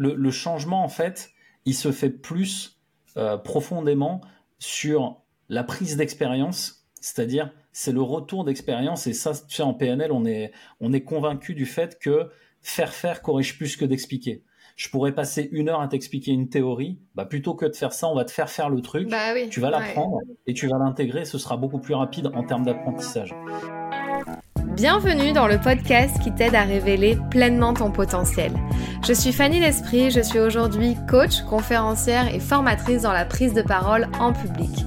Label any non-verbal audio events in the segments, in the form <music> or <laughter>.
le, changement, en fait, il se fait plus euh, profondément sur la prise d'expérience, c'est-à-dire c'est le retour d'expérience. Et ça, tu sais, en PNL, on est, on est convaincu du fait que faire faire corrige plus que d'expliquer. Je pourrais passer une heure à t'expliquer une théorie, bah plutôt que de faire ça, on va te faire faire le truc. Bah tu vas l'apprendre et tu vas l'intégrer. Ce sera beaucoup plus rapide en termes d'apprentissage. Bienvenue dans le podcast qui t'aide à révéler pleinement ton potentiel. Je suis Fanny L'Esprit, je suis aujourd'hui coach, conférencière et formatrice dans la prise de parole en public.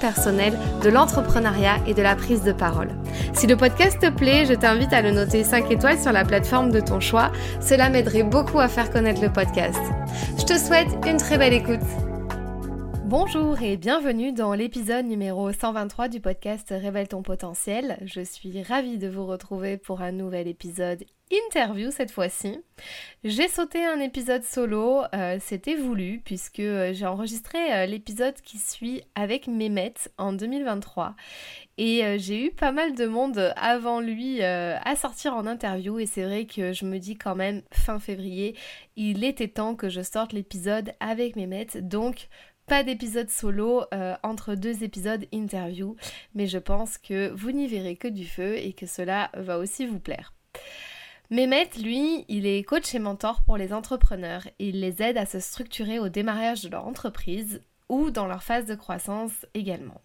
personnel, de l'entrepreneuriat et de la prise de parole. Si le podcast te plaît, je t'invite à le noter 5 étoiles sur la plateforme de ton choix. Cela m'aiderait beaucoup à faire connaître le podcast. Je te souhaite une très belle écoute. Bonjour et bienvenue dans l'épisode numéro 123 du podcast Révèle ton potentiel. Je suis ravie de vous retrouver pour un nouvel épisode interview cette fois-ci. J'ai sauté un épisode solo, euh, c'était voulu puisque euh, j'ai enregistré euh, l'épisode qui suit avec Mehmet en 2023 et j'ai eu pas mal de monde avant lui à sortir en interview et c'est vrai que je me dis quand même fin février, il était temps que je sorte l'épisode avec Mehmet donc pas d'épisode solo euh, entre deux épisodes interview, mais je pense que vous n'y verrez que du feu et que cela va aussi vous plaire. Mehmet, lui, il est coach et mentor pour les entrepreneurs il les aide à se structurer au démarrage de leur entreprise ou dans leur phase de croissance également.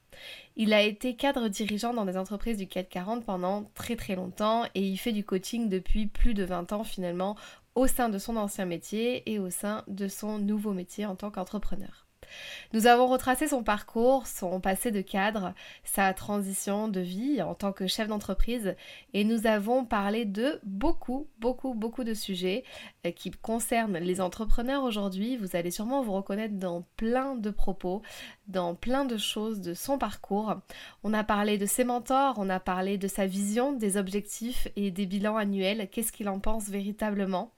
Il a été cadre dirigeant dans des entreprises du CAC 40 pendant très très longtemps et il fait du coaching depuis plus de 20 ans finalement au sein de son ancien métier et au sein de son nouveau métier en tant qu'entrepreneur. Nous avons retracé son parcours, son passé de cadre, sa transition de vie en tant que chef d'entreprise et nous avons parlé de beaucoup, beaucoup, beaucoup de sujets euh, qui concernent les entrepreneurs aujourd'hui. Vous allez sûrement vous reconnaître dans plein de propos, dans plein de choses de son parcours. On a parlé de ses mentors, on a parlé de sa vision, des objectifs et des bilans annuels, qu'est-ce qu'il en pense véritablement?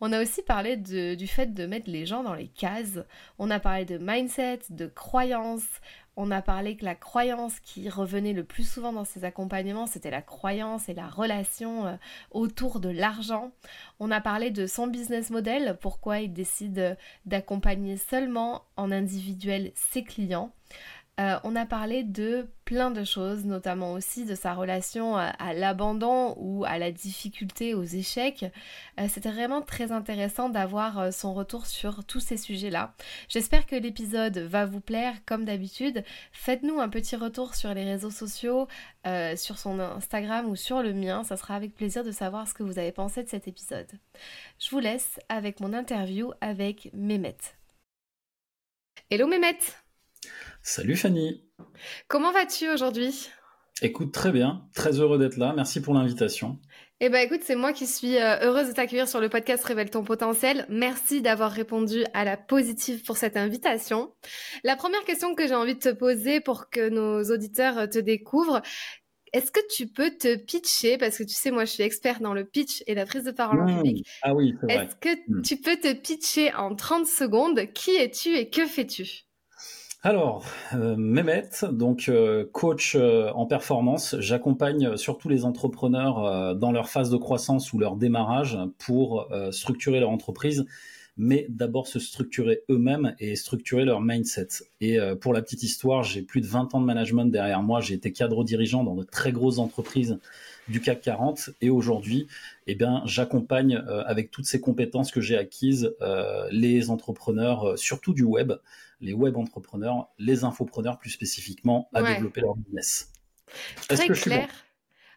On a aussi parlé du fait de mettre les gens dans les cases. On a parlé de mindset, de croyances, on a parlé que la croyance qui revenait le plus souvent dans ces accompagnements, c'était la croyance et la relation euh, autour de l'argent. On a parlé de son business model, pourquoi il décide d'accompagner seulement en individuel ses clients. Euh, on a parlé de plein de choses, notamment aussi de sa relation à, l'abandon ou à la difficulté, aux échecs. Euh, c'était vraiment très intéressant d'avoir euh, son retour sur tous ces sujets-là. J'espère que l'épisode va vous plaire comme d'habitude. Faites-nous un petit retour sur les réseaux sociaux, sur son Instagram ou sur le mien. Ça sera avec plaisir de savoir ce que vous avez pensé de cet épisode. Je vous laisse avec mon interview avec Mehmet. Hello Mehmet Salut Fanny. Comment vas-tu aujourd'hui? Écoute, très bien, très heureux d'être là. Merci pour l'invitation. Eh ben écoute, c'est moi qui suis euh, heureuse de t'accueillir sur le podcast Révèle ton potentiel. Merci d'avoir répondu à la positive pour cette invitation. La première question que j'ai envie de te poser pour que nos auditeurs euh, te découvrent, est-ce que tu peux te pitcher? Parce que tu sais moi je suis experte dans le pitch et la prise de parole en mmh. public. Ah oui, c'est vrai. Est-ce que mmh. tu peux te pitcher en 30 secondes? Qui es-tu et que fais-tu? Alors, euh, Mehmet, donc euh, coach euh, en performance, j'accompagne surtout les entrepreneurs dans leur phase de croissance ou leur démarrage pour structurer leur entreprise, mais d'abord se structurer eux-mêmes et structurer leur mindset. Et pour la petite histoire, j'ai plus de 20 ans de management derrière moi, j'ai été cadre dirigeant dans de très grosses entreprises du CAC 40 et aujourd'hui, eh bien, j'accompagne avec toutes ces compétences que j'ai acquises les entrepreneurs, surtout du web, les web entrepreneurs, les infopreneurs plus spécifiquement, à développer leur business. Très clair.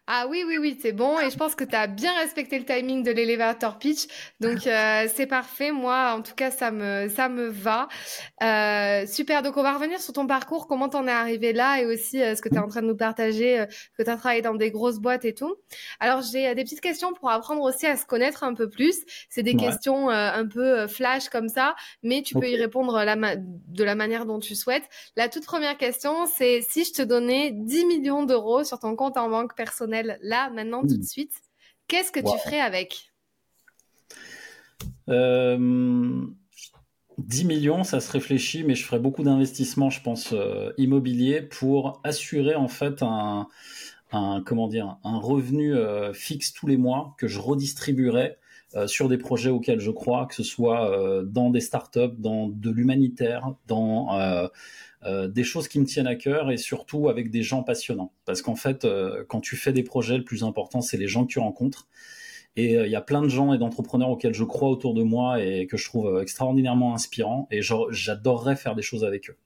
Ah oui, oui, oui, c'est bon. Et je pense que tu as bien respecté le timing de l'élévateur pitch. Donc, euh, c'est parfait. Moi, en tout cas, ça me, ça me va. Euh, super. Donc, on va revenir sur ton parcours, comment t'en es arrivé là et aussi euh, ce que tu es en train de nous partager, que tu as travaillé dans des grosses boîtes et tout. Alors, j'ai des petites questions pour apprendre aussi à se connaître un peu plus. C'est des questions un peu flash comme ça, mais tu peux y répondre la de la manière dont tu souhaites. La toute première question, c'est si je te donnais 10 millions d'euros sur ton compte en banque personnel là, maintenant, tout de hmm. suite, qu'est-ce que tu ferais avec? 10 euh, millions, ça se réfléchit, mais je ferais beaucoup d'investissements, je pense, euh, immobiliers pour assurer en fait un, comment dire, un revenu euh, fixe tous les mois que je redistribuerais sur des projets auxquels je crois, que ce soit dans des startups, dans de l'humanitaire, dans euh, des choses qui me tiennent à cœur et surtout avec des gens passionnants. Parce qu'en fait, euh, quand tu fais des projets, le plus important, c'est les gens que tu rencontres. Et euh, il y a plein de gens et d'entrepreneurs auxquels je crois autour de moi et que je trouve extraordinairement inspirants. Et j'adorerais faire des choses avec eux.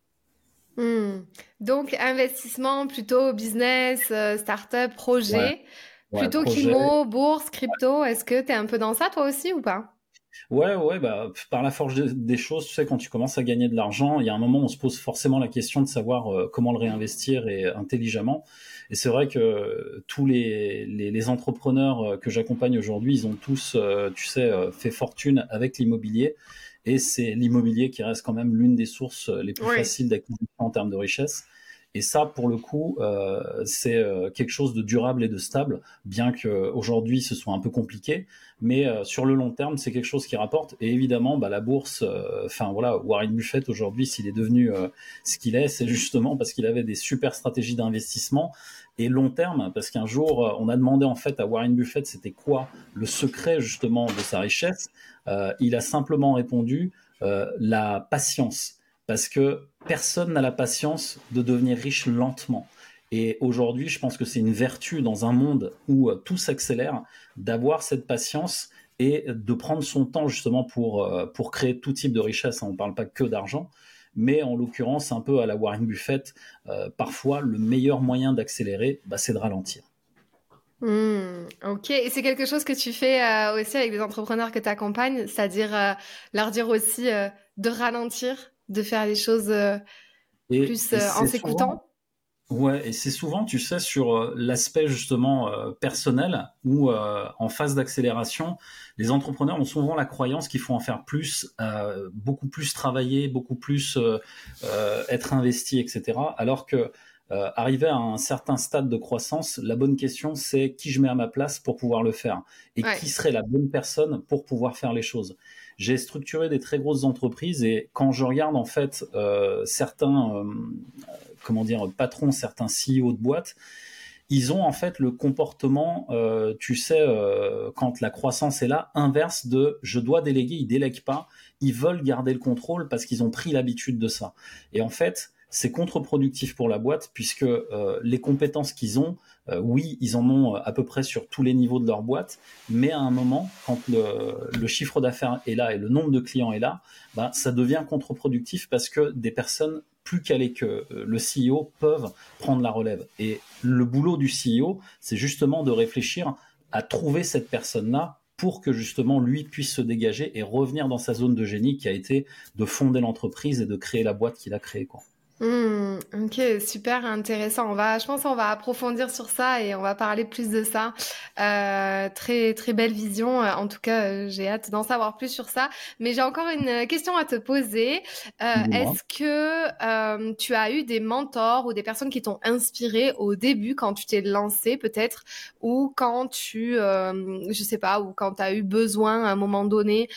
Hmm. Donc, investissement plutôt business, start-up, projet. Plutôt qu'IMO, bourse, crypto. Est-ce que tu es un peu dans ça toi aussi ou pas? Ouais, ouais, bah, par la force des choses, tu sais, quand tu commences à gagner de l'argent, il y a un moment où on se pose forcément la question de savoir euh, comment le réinvestir et intelligemment. Et c'est vrai que tous les, les, entrepreneurs euh, que j'accompagne aujourd'hui, ils ont tous, euh, tu sais, fait fortune avec l'immobilier. Et c'est l'immobilier qui reste quand même l'une des sources les plus faciles d'acquisition en termes de richesse. Et ça, pour le coup, euh, c'est euh, quelque chose de durable et de stable, bien qu'aujourd'hui ce soit un peu compliqué. Mais euh, sur le long terme, c'est quelque chose qui rapporte. Et évidemment, bah, la bourse, enfin voilà, Warren Buffett aujourd'hui, s'il est devenu ce qu'il est, c'est justement parce qu'il avait des super stratégies d'investissement et long terme, parce qu'un jour, on a demandé en fait à Warren Buffett c'était quoi le secret justement de sa richesse. il a simplement répondu la patience parce que personne n'a la patience de devenir riche lentement. Et aujourd'hui, je pense que c'est une vertu dans un monde où euh, tout s'accélère d'avoir cette patience et de prendre son temps justement pour, euh, pour créer tout type de richesse. On ne parle pas que d'argent, mais en l'occurrence, un peu à la Warren Buffett, euh, parfois le meilleur moyen d'accélérer, bah, c'est de ralentir. Hmm, ok, et c'est quelque chose que tu fais aussi avec des entrepreneurs que tu accompagnes, c'est-à-dire leur dire aussi de ralentir? De faire les choses euh, plus euh, en s'écoutant. Ouais, et c'est souvent, tu sais, sur euh, l'aspect justement personnel ou en phase d'accélération, les entrepreneurs ont souvent la croyance qu'il faut en faire plus, beaucoup plus travailler, beaucoup plus être investi, etc. Alors que à un certain stade de croissance, la bonne question c'est qui je mets à ma place pour pouvoir le faire et qui serait la bonne personne pour pouvoir faire les choses j'ai structuré des très grosses entreprises et quand je regarde en fait euh, certains, euh, comment dire, patrons, certains CEO de boîtes, ils ont en fait le comportement, euh, tu sais, quand la croissance est là, inverse de je dois déléguer, ils délèguent pas, ils veulent garder le contrôle parce qu'ils ont pris l'habitude de ça. Et en fait, c'est contre-productif pour la boîte puisque les compétences qu'ils ont, euh, oui, ils en ont euh, à peu près sur tous les niveaux de leur boîte, mais à un moment, quand le, chiffre d'affaires est là et le nombre de clients est là, bah, ça devient contre-productif parce que des personnes plus calées que euh, le CEO peuvent prendre la relève. Et le boulot du CEO, c'est justement de réfléchir à trouver cette personne-là pour que justement lui puisse se dégager et revenir dans sa zone de génie qui a été de fonder l'entreprise et de créer la boîte qu'il a créée. Quoi. Mmh, ok, super intéressant. On va, je pense, on va approfondir sur ça et on va parler plus de ça. Euh, très très belle vision. Euh, en tout cas, euh, j'ai hâte d'en savoir plus sur ça. Mais j'ai encore une question à te poser. Euh, est-ce que tu as eu des mentors ou des personnes qui t'ont inspiré au début quand tu t'es lancé peut-être ou quand tu, je sais pas, ou quand tu as eu besoin à un moment donné,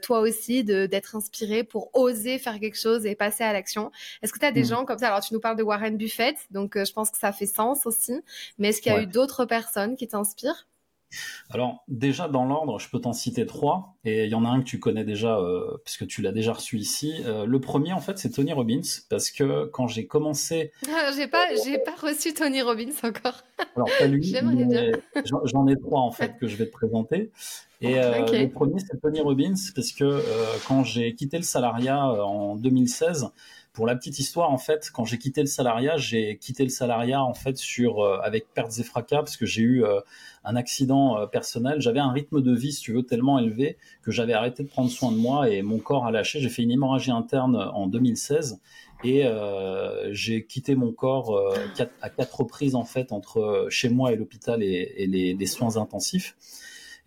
toi aussi, d'être inspiré pour oser faire quelque chose et passer à l'action? Est-ce que tu as des Mm. gens comme ça. Alors, tu nous parles de Warren Buffett, donc euh, je pense que ça fait sens aussi. Mais est-ce qu'il y a eu d'autres personnes qui t'inspirent? Alors déjà dans l'ordre, je peux t'en citer trois, et il y en a un que tu connais déjà euh, puisque tu l'as déjà reçu ici. Euh, le premier en fait c'est Tony Robbins parce que quand j'ai commencé, <laughs> ah, j'ai pas j'ai pas reçu Tony Robbins encore. <laughs> Alors pas lui, j'en ai trois en fait que je vais te présenter. Et <laughs> le premier c'est Tony Robbins parce que quand j'ai quitté le salariat en 2016, Pour la petite histoire, en fait, quand j'ai quitté le salariat, j'ai quitté le salariat en fait sur avec pertes et fracas parce que j'ai eu un accident personnel. J'avais un rythme de vie, si tu veux, tellement élevé que j'avais arrêté de prendre soin de moi et mon corps a lâché. J'ai fait une hémorragie interne en 2016 et euh, j'ai quitté mon corps euh, à quatre reprises en fait entre chez moi et l'hôpital et, les, soins intensifs.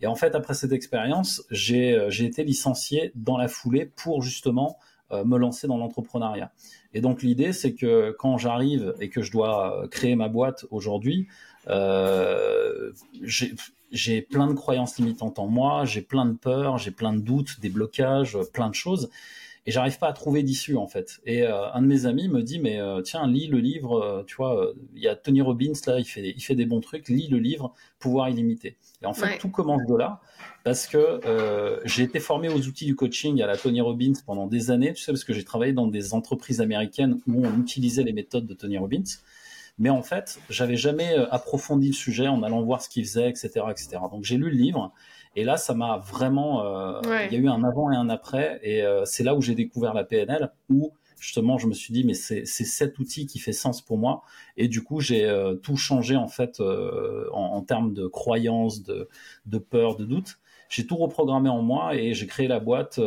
Et en fait, après cette expérience, j'ai euh, été licencié dans la foulée pour justement me lancer dans l'entrepreneuriat. Et donc l'idée, c'est que quand j'arrive et que je dois créer ma boîte aujourd'hui, j'ai plein de croyances limitantes en moi, j'ai plein de peurs, j'ai plein de doutes, des blocages, plein de choses et j'arrive pas à trouver d'issue en fait. Et euh, un de mes amis me dit mais euh, tiens lis le livre, euh, tu vois, il y a Tony Robbins là, il fait il fait des bons trucs, lis le livre Pouvoir illimité. Et en fait tout commence de là parce que j'ai été formé aux outils du coaching à la Tony Robbins pendant des années, tu sais parce que j'ai travaillé dans des entreprises américaines où on utilisait les méthodes de Tony Robbins. Mais en fait, j'avais jamais approfondi le sujet en allant voir ce qu'il faisait, etc., etc. Donc j'ai lu le livre et là, ça m'a vraiment. Euh, il y a eu un avant et un après, et euh, c'est là où j'ai découvert la PNL, où justement je me suis dit mais c'est cet outil qui fait sens pour moi, et du coup j'ai euh, tout changé en fait en, termes de croyances, de, de peur, de doute. J'ai tout reprogrammé en moi et j'ai créé la boîte.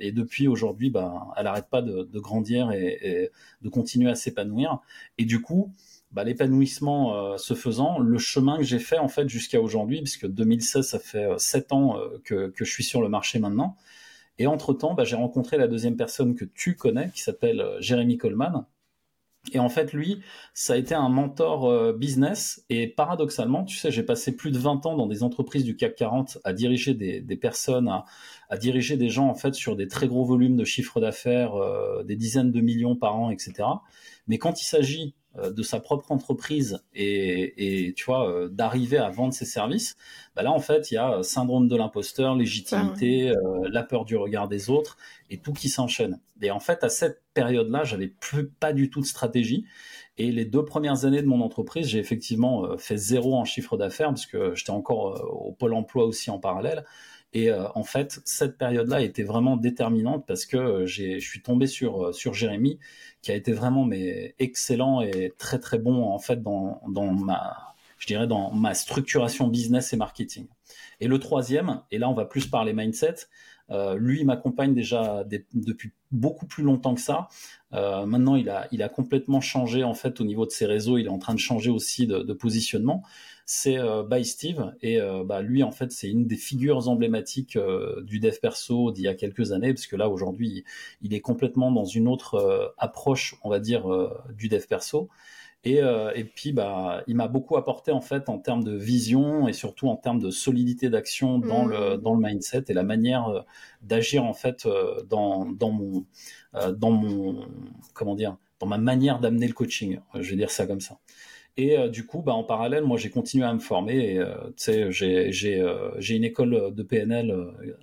et depuis aujourd'hui, ben, elle n'arrête pas de, de grandir et, et, de continuer à s'épanouir. Et du coup, bah, l'épanouissement euh, se faisant, le chemin que j'ai fait en fait jusqu'à aujourd'hui, puisque 2016, ça fait euh, sept ans euh, que, que, je suis sur le marché maintenant. Et entre-temps, bah, j'ai rencontré la deuxième personne que tu connais, qui s'appelle Jérémy Coleman. Et en fait, lui, ça a été un mentor business. Et paradoxalement, tu sais, j'ai passé plus de 20 ans dans des entreprises du CAC 40 à diriger des, personnes, à, à, diriger des gens en fait sur des très gros volumes de chiffre d'affaires, des dizaines de millions par an, etc. Mais quand il s'agit euh, de sa propre entreprise et, tu vois euh, d'arriver à vendre ses services, bah là en fait il y a syndrome de l'imposteur, légitimité, euh, la peur du regard des autres et tout qui s'enchaîne. Et en fait à cette période-là, j'avais plus pas du tout de stratégie. Et les deux premières années de mon entreprise, j'ai effectivement fait zéro en chiffre d'affaires parce que j'étais encore au pôle emploi aussi en parallèle. Et euh, en fait, cette période-là était vraiment déterminante parce que euh, je suis tombé sur euh, sur Jérémy, qui a été vraiment mais excellent et très très bon en fait dans dans ma je dirais dans ma structuration business et marketing. Et le troisième, et là on va plus parler mindset, euh, lui, il m'accompagne déjà depuis beaucoup plus longtemps que ça. Euh, maintenant, il a, il complètement changé en fait au niveau de ses réseaux. Il est en train de changer aussi de, positionnement c'est euh, By Steve et bah, lui en fait c'est une des figures emblématiques du dev perso d'il y a quelques années parce que là aujourd'hui il est complètement dans une autre approche on va dire du dev perso et, et puis bah il m'a beaucoup apporté en fait en termes de vision et surtout en termes de solidité d'action dans le mmh. dans le mindset et la manière d'agir en fait dans dans mon dans mon comment dire dans ma manière d'amener le coaching je vais dire ça comme ça et euh, du coup, bah, en parallèle, moi, j'ai continué à me former. Euh, j'ai, euh, j'ai, une école de PNL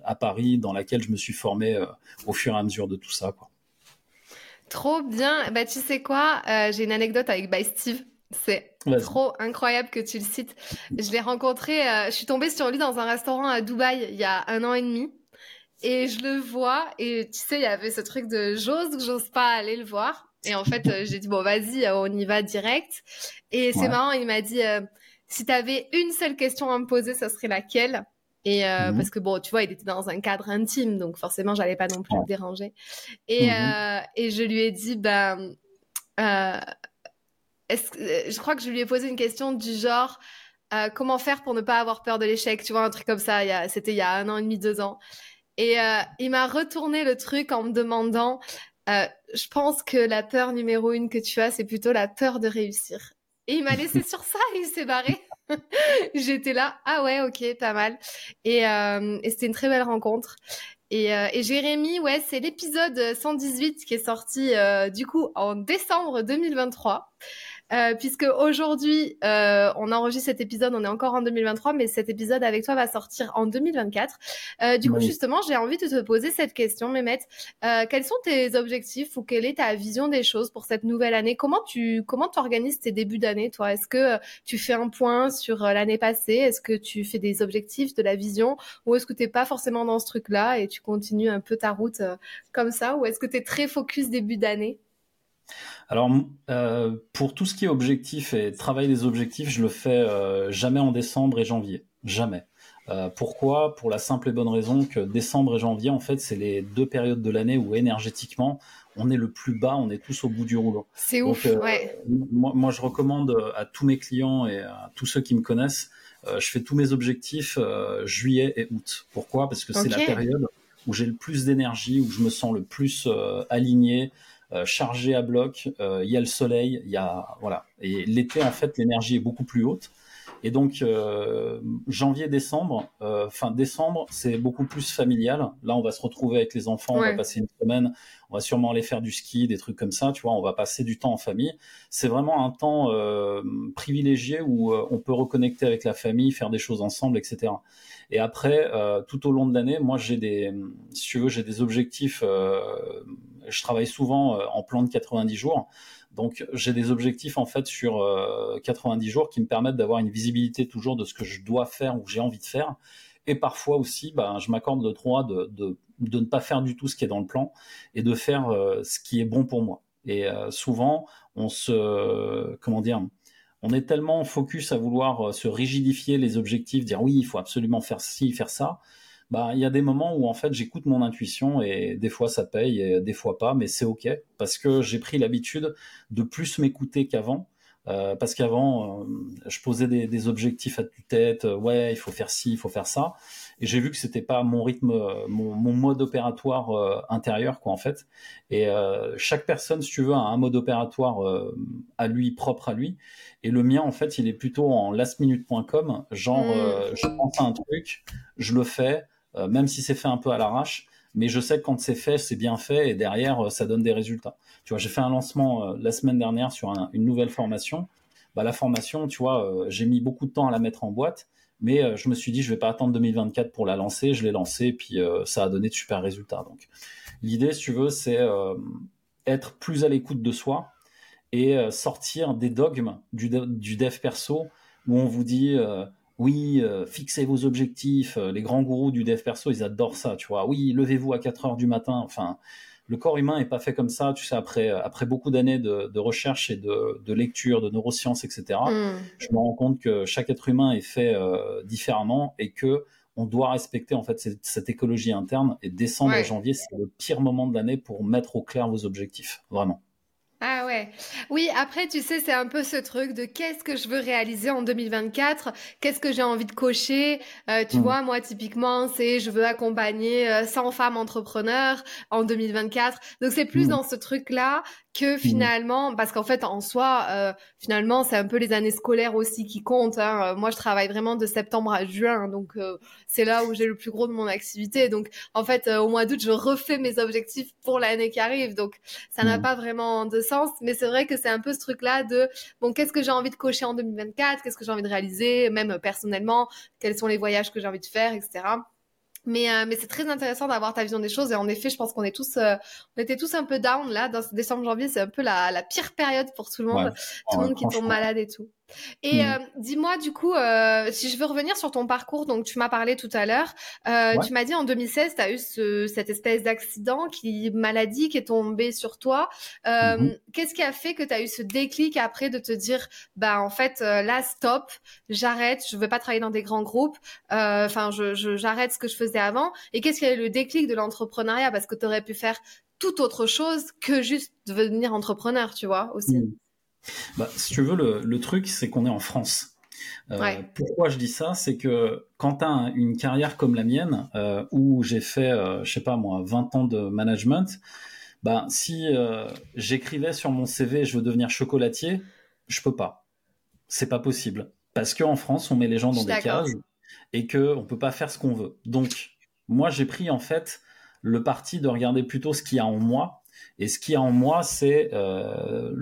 à Paris dans laquelle je me suis formé au fur et à mesure de tout ça. Quoi. Trop bien. Bah, tu sais quoi? J'ai une anecdote avec By Steve. C'est trop incroyable que tu le cites. Je l'ai rencontré, je suis tombée sur lui dans un restaurant à Dubaï il y a un an et demi. Et je le vois, et tu sais, il y avait ce truc de j'ose ou j'ose pas aller le voir. Et en fait, euh, j'ai dit, bon, vas-y, euh, on y va direct. Et c'est marrant, il m'a dit, euh, si tu avais une seule question à me poser, ça serait laquelle? Et mhm. parce que bon, tu vois, il était dans un cadre intime, donc forcément, j'allais pas non plus le déranger. Et, mhm. et je lui ai dit, ben, est-ce, je crois que je lui ai posé une question du genre, comment faire pour ne pas avoir peur de l'échec, tu vois, un truc comme ça. C'était il y a un an et demi, deux ans. Et il m'a retourné le truc en me demandant euh, je pense que la peur numéro une que tu as, c'est plutôt la peur de réussir. Et il m'a laissé <laughs> sur ça et il s'est barré. <laughs> J'étais là, ah ouais, ok, pas mal. Et, euh, c'était une très belle rencontre. Et, euh, et Jérémy, ouais, c'est l'épisode 118 qui est sorti du coup en décembre 2023. Euh, puisque aujourd'hui, euh, on enregistre cet épisode, on est encore en 2023, mais cet épisode avec toi va sortir en 2024. Euh, du coup, justement, j'ai envie de te poser cette question, Mehmet. Euh, quels sont tes objectifs ou quelle est ta vision des choses pour cette nouvelle année? Comment tu comment t'organises tes débuts d'année, toi? Est-ce que tu fais un point sur l'année passée? Est-ce que tu fais des objectifs, de la vision? Ou est-ce que tu n'es pas forcément dans ce truc-là et tu continues un peu ta route comme ça? Ou est-ce que tu es très focus début d'année? Alors, euh, pour tout ce qui est objectif et travail des objectifs, je le fais euh, jamais en décembre et janvier. Jamais. Euh, pourquoi? Pour la simple et bonne raison que décembre et janvier, en fait, c'est les deux périodes de l'année où énergétiquement, on est le plus bas, on est tous au bout du rouleau. C'est ouf, ouais. Moi, moi, je recommande à tous mes clients et à tous ceux qui me connaissent, je fais tous mes objectifs juillet et août. Pourquoi? Parce que c'est la période où j'ai le plus d'énergie, où je me sens le plus aligné, euh, chargé à bloc, euh, il y a le soleil, il y a voilà. Et l'été en fait l'énergie est beaucoup plus haute. Et donc euh, janvier, décembre, fin décembre, c'est beaucoup plus familial. Là, on va se retrouver avec les enfants, on va passer une semaine, on va sûrement aller faire du ski, des trucs comme ça. Tu vois, on va passer du temps en famille. C'est vraiment un temps privilégié où on peut reconnecter avec la famille, faire des choses ensemble, etc. Et après, tout au long de l'année, moi, j'ai des, si tu veux, j'ai des objectifs je travaille souvent euh, en plan de 90 jours. Donc j'ai des objectifs en fait sur 90 euh, jours qui me permettent d'avoir une visibilité toujours de ce que je dois faire ou j'ai envie de faire. Et parfois aussi, ben, je m'accorde le droit de, de, ne pas faire du tout ce qui est dans le plan et de faire euh, ce qui est bon pour moi. Et souvent, on se, comment dire, on est tellement focus à vouloir se rigidifier les objectifs, dire oui, il faut absolument faire ci, faire ça, bah il y a des moments où en fait j'écoute mon intuition et des fois ça paye et des fois pas, mais c'est ok parce que j'ai pris l'habitude de plus m'écouter qu'avant. Euh, parce qu'avant, euh, je posais des, des, objectifs à tue-tête, euh, ouais, il faut faire ci, il faut faire ça, et j'ai vu que c'était pas mon rythme, mon, mon mode opératoire intérieur, quoi, en fait. Et chaque personne, si tu veux, a un mode opératoire à lui, propre à lui, et le mien, en fait, il est plutôt en lastminute.com, genre, mmh. je pense à un truc, je le fais, euh, même si c'est fait un peu à l'arrache. Mais je sais que quand c'est fait, c'est bien fait et derrière, euh, ça donne des résultats. Tu vois, j'ai fait un lancement euh, la semaine dernière sur une nouvelle formation. Bah, la formation, tu vois, j'ai mis beaucoup de temps à la mettre en boîte, mais je me suis dit, je vais pas attendre 2024 pour la lancer. Je l'ai lancée, puis ça a donné de super résultats. Donc, l'idée, si tu veux, c'est être plus à l'écoute de soi et sortir des dogmes du, du dev perso où on vous dit oui, euh, fixez vos objectifs. Euh, les grands gourous du dev perso, ils adorent ça, tu vois. Oui, levez-vous à 4 heures du matin. Enfin, le corps humain est pas fait comme ça, tu sais, après, euh, après beaucoup d'années de, recherche et de, lecture, de neurosciences, etc. Mm. Je me rends compte que chaque être humain est fait différemment et que on doit respecter en fait cette, écologie interne. Et décembre et janvier, c'est le pire moment de l'année pour mettre au clair vos objectifs, vraiment. Ah ouais. Oui, après, tu sais, c'est un peu ce truc de qu'est-ce que je veux réaliser en 2024, qu'est-ce que j'ai envie de cocher? Euh, tu mmh. vois, moi, typiquement, c'est je veux accompagner 100 euh, femmes entrepreneurs en 2024. Donc, c'est plus mmh. dans ce truc-là que mmh. finalement, parce qu'en fait, en soi, euh, finalement, c'est un peu les années scolaires aussi qui comptent. Hein. Moi, je travaille vraiment de septembre à juin, donc euh, c'est là où j'ai le plus gros de mon activité. Donc, en fait, euh, au mois d'août, je refais mes objectifs pour l'année qui arrive. Donc, ça n'a mmh. pas vraiment de sens, mais c'est vrai que c'est un peu ce truc-là de bon, qu'est-ce que j'ai envie de cocher en 2024, qu'est-ce que j'ai envie de réaliser, même personnellement, quels sont les voyages que j'ai envie de faire, etc. Mais, euh, mais c'est très intéressant d'avoir ta vision des choses. Et en effet, je pense qu'on est tous, euh, on était tous un peu down là. Dans ce décembre, janvier, c'est un peu la, la pire période pour tout le monde. tout le monde qui tombe malade et tout. Et mm. euh, dis-moi du coup, euh, si je veux revenir sur ton parcours, donc tu m'as parlé tout à l'heure, euh, tu m'as dit en 2016, tu as eu ce, cette espèce d'accident, qui maladie qui est tombée sur toi. Mm-hmm. Qu'est-ce qui a fait que tu as eu ce déclic après de te dire, bah en fait là stop, j'arrête, je veux pas travailler dans des grands groupes, enfin je, j'arrête ce que je faisais avant? Et qu'est-ce qui a eu le déclic de l'entrepreneuriat? Parce que tu aurais pu faire tout autre chose que juste devenir entrepreneur, tu vois aussi. Mm. Bah, si tu veux, le, truc, c'est qu'on est en France. Euh, pourquoi je dis ça? C'est que quand tu as une carrière comme la mienne, euh, où j'ai fait, euh, je sais pas moi, 20 ans de management, bah, si j'écrivais sur mon CV je veux devenir chocolatier, je peux pas. C'est pas possible. Parce qu'en France, on met les gens dans des cases et qu'on peut pas faire ce qu'on veut. Donc, moi, j'ai pris en fait le parti de regarder plutôt ce qu'il y a en moi Et ce qui y a en moi, c'est euh,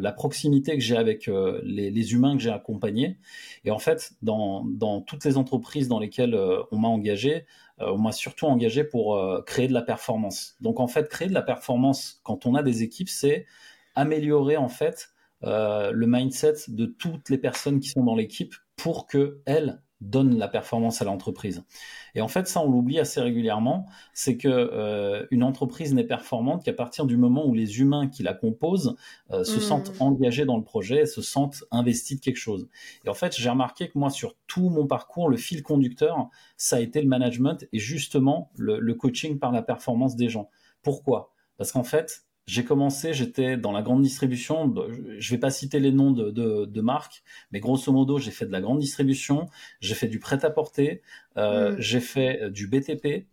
la proximité que j'ai avec euh, les, humains que j'ai accompagnés. Et en fait, dans, toutes les entreprises dans lesquelles euh, on m'a engagé, on m'a surtout engagé pour créer de la performance. Donc en fait, créer de la performance quand on a des équipes, c'est améliorer en fait le mindset de toutes les personnes qui sont dans l'équipe pour que elles donne la performance à l'entreprise. Et en fait, ça, on l'oublie assez régulièrement, c'est que euh, une entreprise n'est performante qu'à partir du moment où les humains qui la composent euh, se mmh. sentent engagés dans le projet, se sentent investis de quelque chose. Et en fait, j'ai remarqué que moi, sur tout mon parcours, le fil conducteur, ça a été le management et justement le, le coaching par la performance des gens. Pourquoi? Parce qu'en fait, j'ai commencé, j'étais dans la grande distribution. Je vais pas citer les noms de, de, de marques, mais grosso modo, j'ai fait de la grande distribution, j'ai fait du prêt-à-porter, euh, mm. j'ai fait euh, du BTP.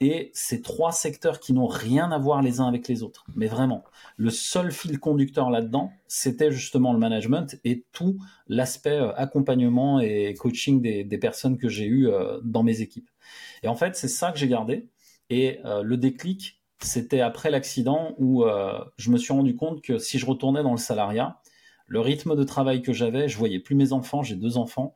Et ces trois secteurs qui n'ont rien à voir les uns avec les autres. Mais vraiment, le seul fil conducteur là-dedans, c'était justement le management et tout l'aspect euh, accompagnement et coaching des, des personnes que j'ai eues euh, dans mes équipes. Et en fait, c'est ça que j'ai gardé. Et le déclic, c'était après l'accident où euh, je me suis rendu compte que si je retournais dans le salariat, le rythme de travail que j'avais, je voyais plus mes enfants, j'ai deux enfants,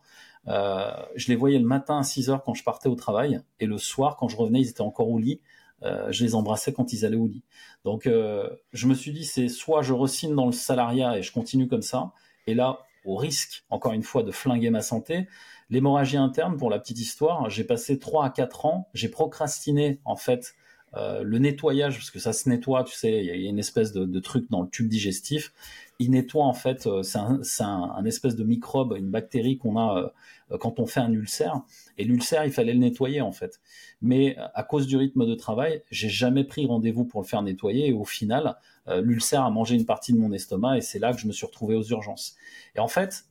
euh, je les voyais le matin à 6 heures quand je partais au travail, et le soir quand je revenais, ils étaient encore au lit, euh, je les embrassais quand ils allaient au lit. Donc je me suis dit, c'est soit je resigne dans le salariat et je continue comme ça, et là, au risque, encore une fois, de flinguer ma santé, l'hémorragie interne, pour la petite histoire, j'ai passé 3 à 4 ans, j'ai procrastiné en fait euh, le nettoyage, parce que ça se nettoie, tu sais, il y, a une espèce de, truc dans le tube digestif. Il nettoie en fait, euh, c'est un, espèce de microbe, une bactérie qu'on a euh, quand on fait un ulcère. Et l'ulcère, il fallait le nettoyer en fait. Mais à cause du rythme de travail, j'ai jamais pris rendez-vous pour le faire nettoyer. Et au final, l'ulcère a mangé une partie de mon estomac et c'est là que je me suis retrouvé aux urgences. Et en fait,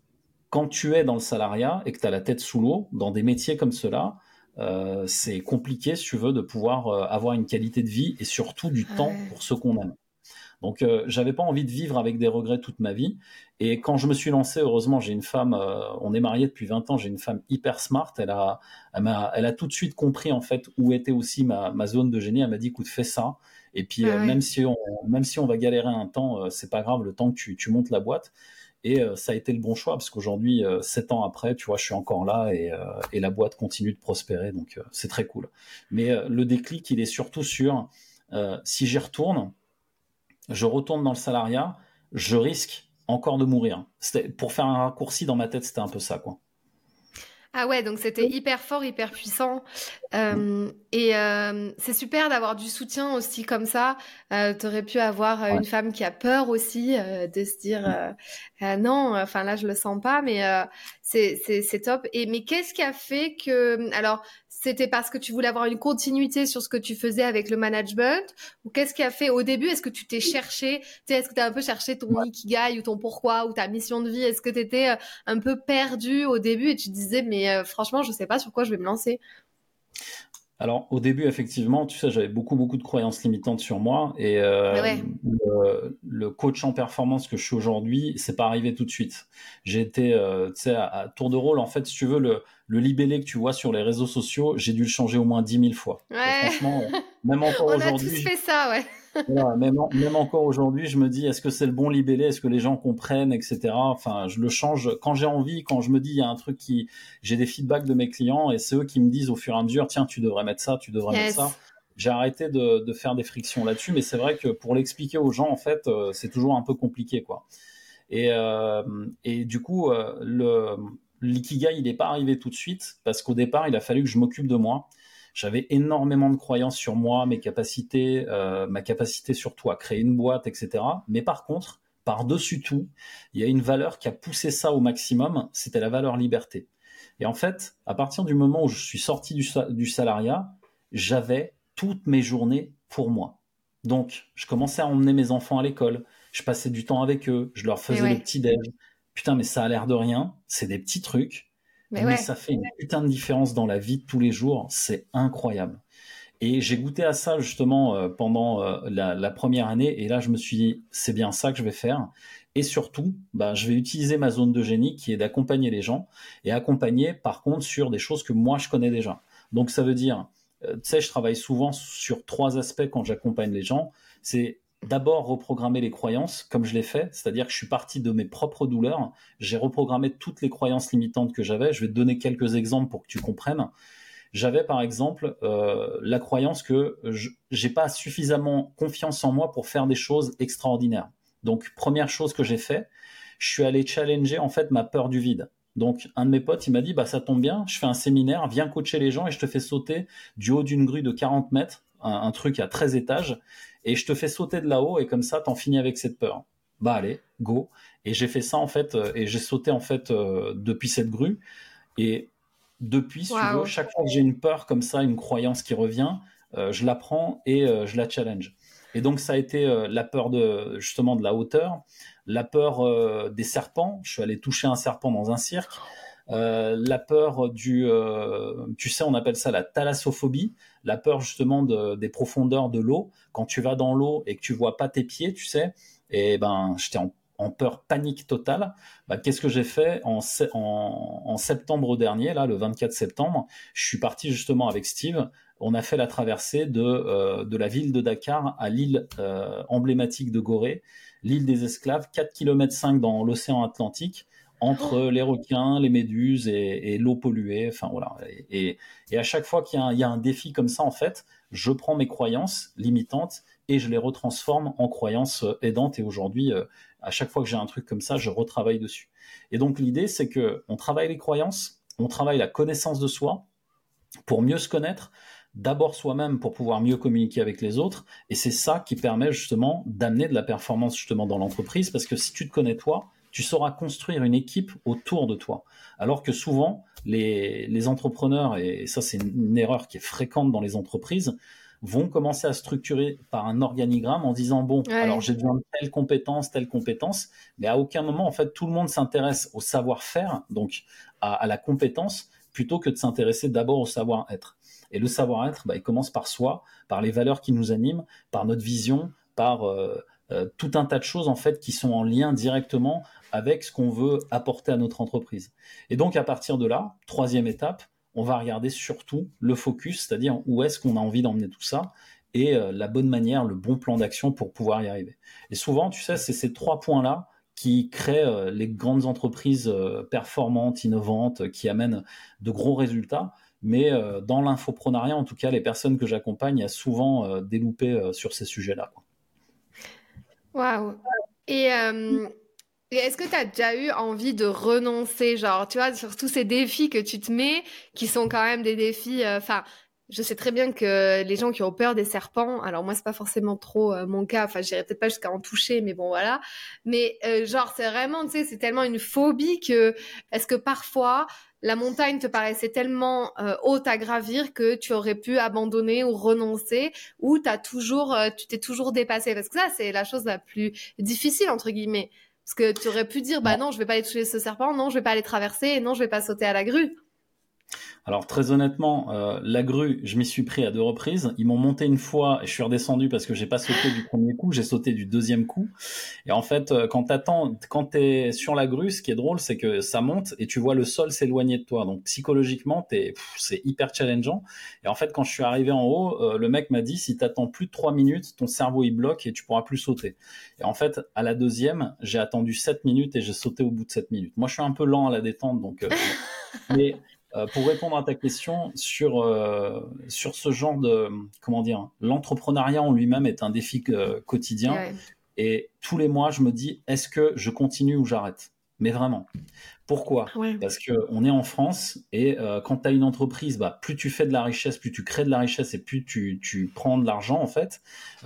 quand tu es dans le salariat et que tu as la tête sous l'eau, dans des métiers comme cela, euh, c'est compliqué, si tu veux, de pouvoir euh, avoir une qualité de vie et surtout du temps pour ce qu'on aime. Donc, euh, j'avais pas envie de vivre avec des regrets toute ma vie. Et quand je me suis lancé, heureusement, j'ai une femme, euh, on est mariés depuis 20 ans, j'ai une femme hyper smart. Elle a, elle, a, elle a tout de suite compris, en fait, où était aussi ma, ma zone de génie. Elle m'a dit, écoute, fais ça. Et puis, ah même, si on, même si on va galérer un temps, c'est pas grave, le temps que tu, tu montes la boîte. Et euh, ça a été le bon choix parce qu'aujourd'hui, euh, sept ans après, tu vois, je suis encore là et, euh, et la boîte continue de prospérer. Donc c'est très cool. Mais le déclic, il est surtout sur si j'y retourne, je retourne dans le salariat, je risque encore de mourir. Pour faire un raccourci dans ma tête, c'était un peu ça, quoi. Ah ouais, donc c'était hyper fort, hyper puissant. Euh, et euh, c'est super d'avoir du soutien aussi comme ça. Euh, tu aurais pu avoir euh, une femme qui a peur aussi euh, de se dire non, enfin là je le sens pas, mais c'est top. Et mais qu'est-ce qui a fait que alors c'était parce que tu voulais avoir une continuité sur ce que tu faisais avec le management ou qu'est-ce qui a fait au début? Est-ce que tu t'es cherché Est-ce que tu as un peu cherché ton ikigai ou ton pourquoi ou ta mission de vie? Est-ce que tu étais un peu perdu au début et tu disais mais euh, franchement je sais pas sur quoi je vais me lancer alors au début effectivement, tu sais, j'avais beaucoup beaucoup de croyances limitantes sur moi et euh, le, coach en performance que je suis aujourd'hui, c'est pas arrivé tout de suite. J'ai été, euh, tu sais, à, tour de rôle en fait, si tu veux le le libellé que tu vois sur les réseaux sociaux, j'ai dû le changer au moins dix mille fois. Ouais. franchement, même <laughs> encore aujourd'hui. On a tous fait ça, ouais même, même, encore aujourd'hui, je me dis, est-ce que c'est le bon libellé? Est-ce que les gens comprennent, etc. Enfin, je le change quand j'ai envie, quand je me dis, il y a un truc qui, j'ai des feedbacks de mes clients et c'est eux qui me disent au fur et à mesure, tiens, tu devrais mettre ça, tu devrais mettre ça. J'ai arrêté de, de, faire des frictions là-dessus, mais c'est vrai que pour l'expliquer aux gens, en fait, euh, c'est toujours un peu compliqué, quoi. Et, euh, et du coup, euh, le l'ikigai, il n'est pas arrivé tout de suite parce qu'au départ, il a fallu que je m'occupe de moi. J'avais énormément de croyances sur moi, mes capacités, euh, ma capacité surtout à créer une boîte, etc. Mais par contre, par-dessus tout, il y a une valeur qui a poussé ça au maximum, c'était la valeur liberté. Et en fait, à partir du moment où je suis sorti du, du salariat, j'avais toutes mes journées pour moi. Donc, je commençais à emmener mes enfants à l'école, je passais du temps avec eux, je leur faisais le petit déj. Putain, mais ça a l'air de rien, c'est des petits trucs, mais, ça fait une putain de différence dans la vie de tous les jours. C'est incroyable. Et j'ai goûté à ça justement euh, pendant euh, la, première année. Et là, je me suis dit, c'est bien ça que je vais faire. Et surtout, bah, je vais utiliser ma zone de génie qui est d'accompagner les gens et accompagner par contre sur des choses que moi je connais déjà. Donc ça veut dire, euh, tu sais, je travaille souvent sur trois aspects quand j'accompagne les gens. C'est d'abord reprogrammer les croyances, comme je l'ai fait, c'est-à-dire que je suis parti de mes propres douleurs, j'ai reprogrammé toutes les croyances limitantes que j'avais. Je vais te donner quelques exemples pour que tu comprennes. J'avais par exemple euh, la croyance que je n'ai pas suffisamment confiance en moi pour faire des choses extraordinaires. Donc première chose que j'ai fait, je suis allé challenger en fait ma peur du vide. Donc un de mes potes, il m'a dit bah ça tombe bien, je fais un séminaire, viens coacher les gens et je te fais sauter du haut d'une grue de 40 mètres, un, truc à 13 étages, et je te fais sauter de là-haut et comme ça t'en finis avec cette peur. Bah allez, go. Et j'ai fait ça en fait euh, et j'ai sauté en fait euh, depuis cette grue et depuis, si tu veux, chaque fois que j'ai une peur comme ça, une croyance qui revient, euh, je la prends et je la challenge. Et donc ça a été la peur de justement de la hauteur, la peur des serpents. Je suis allé toucher un serpent dans un cirque. La peur du, tu sais, on appelle ça la thalassophobie, la peur justement des profondeurs de l'eau. Quand tu vas dans l'eau et que tu vois pas tes pieds, tu sais, et ben j'étais en, peur panique totale. Bah, qu'est-ce que j'ai fait en, en, septembre dernier, là, le 24 septembre? Je suis parti justement avec Steve. On a fait la traversée de, euh, de la ville de Dakar à l'île euh, emblématique de Gorée, l'île des esclaves, 4 km 5 dans l'océan Atlantique entre oh. les requins, les méduses et, l'eau polluée. Enfin voilà. Et, à chaque fois qu'il y, y, a un défi comme ça, en fait, je prends mes croyances limitantes et je les retransforme en croyances euh, aidantes. Et aujourd'hui, euh, à chaque fois que j'ai un truc comme ça, je retravaille dessus. Et donc l'idée, c'est que on travaille les croyances, on travaille la connaissance de soi pour mieux se connaître. D'abord soi-même pour pouvoir mieux communiquer avec les autres, et c'est ça qui permet justement d'amener de la performance justement dans l'entreprise, parce que si tu te connais toi, tu sauras construire une équipe autour de toi. Alors que souvent, les, les entrepreneurs, et ça c'est une erreur qui est fréquente dans les entreprises, vont commencer à structurer par un organigramme en disant bon, alors j'ai besoin de telle compétence, telle compétence, mais à aucun moment en fait tout le monde s'intéresse au savoir-faire, donc à, la compétence, plutôt que de s'intéresser d'abord au savoir-être. Et le savoir-être, bah, il commence par soi, par les valeurs qui nous animent, par notre vision, par euh, euh, tout un tas de choses en fait qui sont en lien directement avec ce qu'on veut apporter à notre entreprise. Et donc à partir de là, troisième étape, on va regarder surtout le focus, c'est-à-dire où est-ce qu'on a envie d'emmener tout ça et euh, la bonne manière, le bon plan d'action pour pouvoir y arriver. Et souvent, tu sais, c'est ces trois points-là qui créent euh, les grandes entreprises performantes, innovantes, qui amènent de gros résultats. Mais dans l'infoprenariat, en tout cas, les personnes que j'accompagne, a souvent des sur ces sujets-là. Waouh. Et est-ce que tu as déjà eu envie de renoncer, genre, tu vois, sur tous ces défis que tu te mets, qui sont quand même des défis, euh, enfin, je sais très bien que les gens qui ont peur des serpents, alors moi c'est pas forcément trop euh, mon cas, enfin j'irai peut-être pas jusqu'à en toucher, mais bon voilà. Mais euh, genre c'est vraiment, tu sais, c'est tellement une phobie que est-ce que parfois la montagne te paraissait tellement haute à gravir que tu aurais pu abandonner ou renoncer, ou t'as toujours, tu t'es toujours dépassé, parce que ça c'est la chose la plus difficile entre guillemets. Parce que tu aurais pu dire, bah non, je vais pas aller toucher ce serpent, non, je vais pas aller traverser, et non, je vais pas sauter à la grue. Alors très honnêtement, euh, la grue, je m'y suis pris à deux reprises. Ils m'ont monté une fois et je suis redescendu parce que j'ai pas sauté du premier coup, j'ai sauté du deuxième coup. Et en fait, euh, quand t'attends, quand t'es sur la grue, ce qui est drôle, c'est que ça monte et tu vois le sol s'éloigner de toi. Donc psychologiquement, c'est hyper challengeant. Et en fait, quand je suis arrivé en haut, euh, le mec m'a dit si t'attends plus de trois minutes, ton cerveau il bloque et tu pourras plus sauter. Et en fait, à la deuxième, j'ai attendu sept minutes et j'ai sauté au bout de sept minutes. Moi, je suis un peu lent à la détente, donc. <laughs> mais euh, pour répondre à ta question sur euh, sur ce genre de comment dire, l'entrepreneuriat en lui-même est un défi euh, quotidien. Et tous les mois je me dis est-ce que je continue ou j'arrête? Mais vraiment. Pourquoi? Parce que on est en France et quand tu as une entreprise, bah, plus tu fais de la richesse, plus tu crées de la richesse et plus tu, tu prends de l'argent en fait,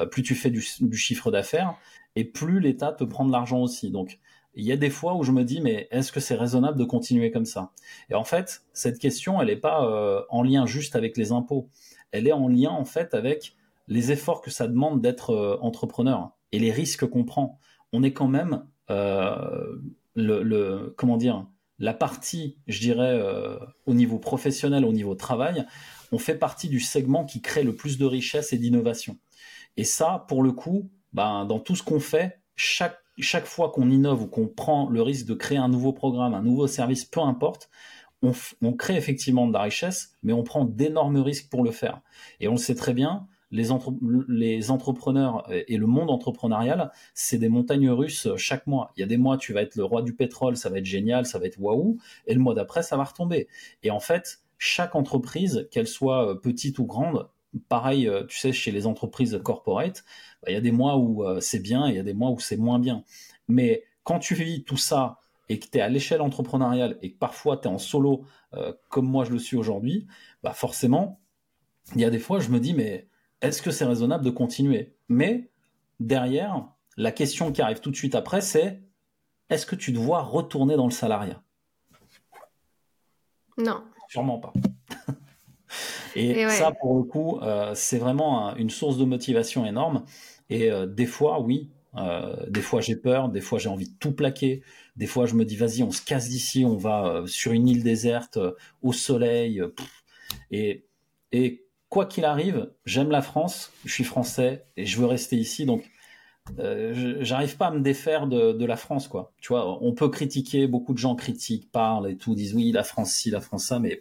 plus tu fais du, du chiffre d'affaires et plus l'État te prend de l'argent aussi. Donc il y a des fois où je me dis, mais est-ce que c'est raisonnable de continuer comme ça? Et en fait, cette question, elle n'est pas euh, en lien juste avec les impôts. Elle est en lien, en fait, avec les efforts que ça demande d'être euh, entrepreneur et les risques qu'on prend. On est quand même, euh, le, comment dire, la partie, je dirais, au niveau professionnel, au niveau travail, on fait partie du segment qui crée le plus de richesse et d'innovation. Et ça, pour le coup, ben, dans tout ce qu'on fait, chaque chaque fois qu'on innove ou qu'on prend le risque de créer un nouveau programme, un nouveau service, peu importe, on, crée effectivement de la richesse, mais on prend d'énormes risques pour le faire. Et on le sait très bien, les, les entrepreneurs et le monde entrepreneurial, c'est des montagnes russes chaque mois. Il y a des mois, tu vas être le roi du pétrole, ça va être génial, ça va être waouh, et le mois d'après, ça va retomber. Et en fait, chaque entreprise, qu'elle soit euh, petite ou grande, pareil, euh, tu sais, chez les entreprises corporate, bah, il y a des mois où euh, c'est bien et il y a des mois où c'est moins bien. Mais quand tu vis tout ça et que tu es à l'échelle entrepreneuriale et que parfois tu es en solo, comme moi je le suis aujourd'hui, bah forcément, il y a des fois, je me dis, mais est-ce que c'est raisonnable de continuer? Mais derrière, la question qui arrive tout de suite après, c'est est-ce que tu dois retourner dans le salariat? Non. Sûrement pas. Et, ça, pour le coup, euh, c'est vraiment une source de motivation énorme. Et euh, des fois, oui, euh, des fois j'ai peur, des fois j'ai envie de tout plaquer, des fois je me dis vas-y, on se casse d'ici, on va sur une île déserte, au soleil. et, et quoi qu'il arrive, j'aime la France, je suis français et je veux rester ici. Donc, euh, j'arrive pas à me défaire de, la France, quoi. Tu vois, on peut critiquer, beaucoup de gens critiquent, parlent et tout, disent oui, la France ci, la France ça, mais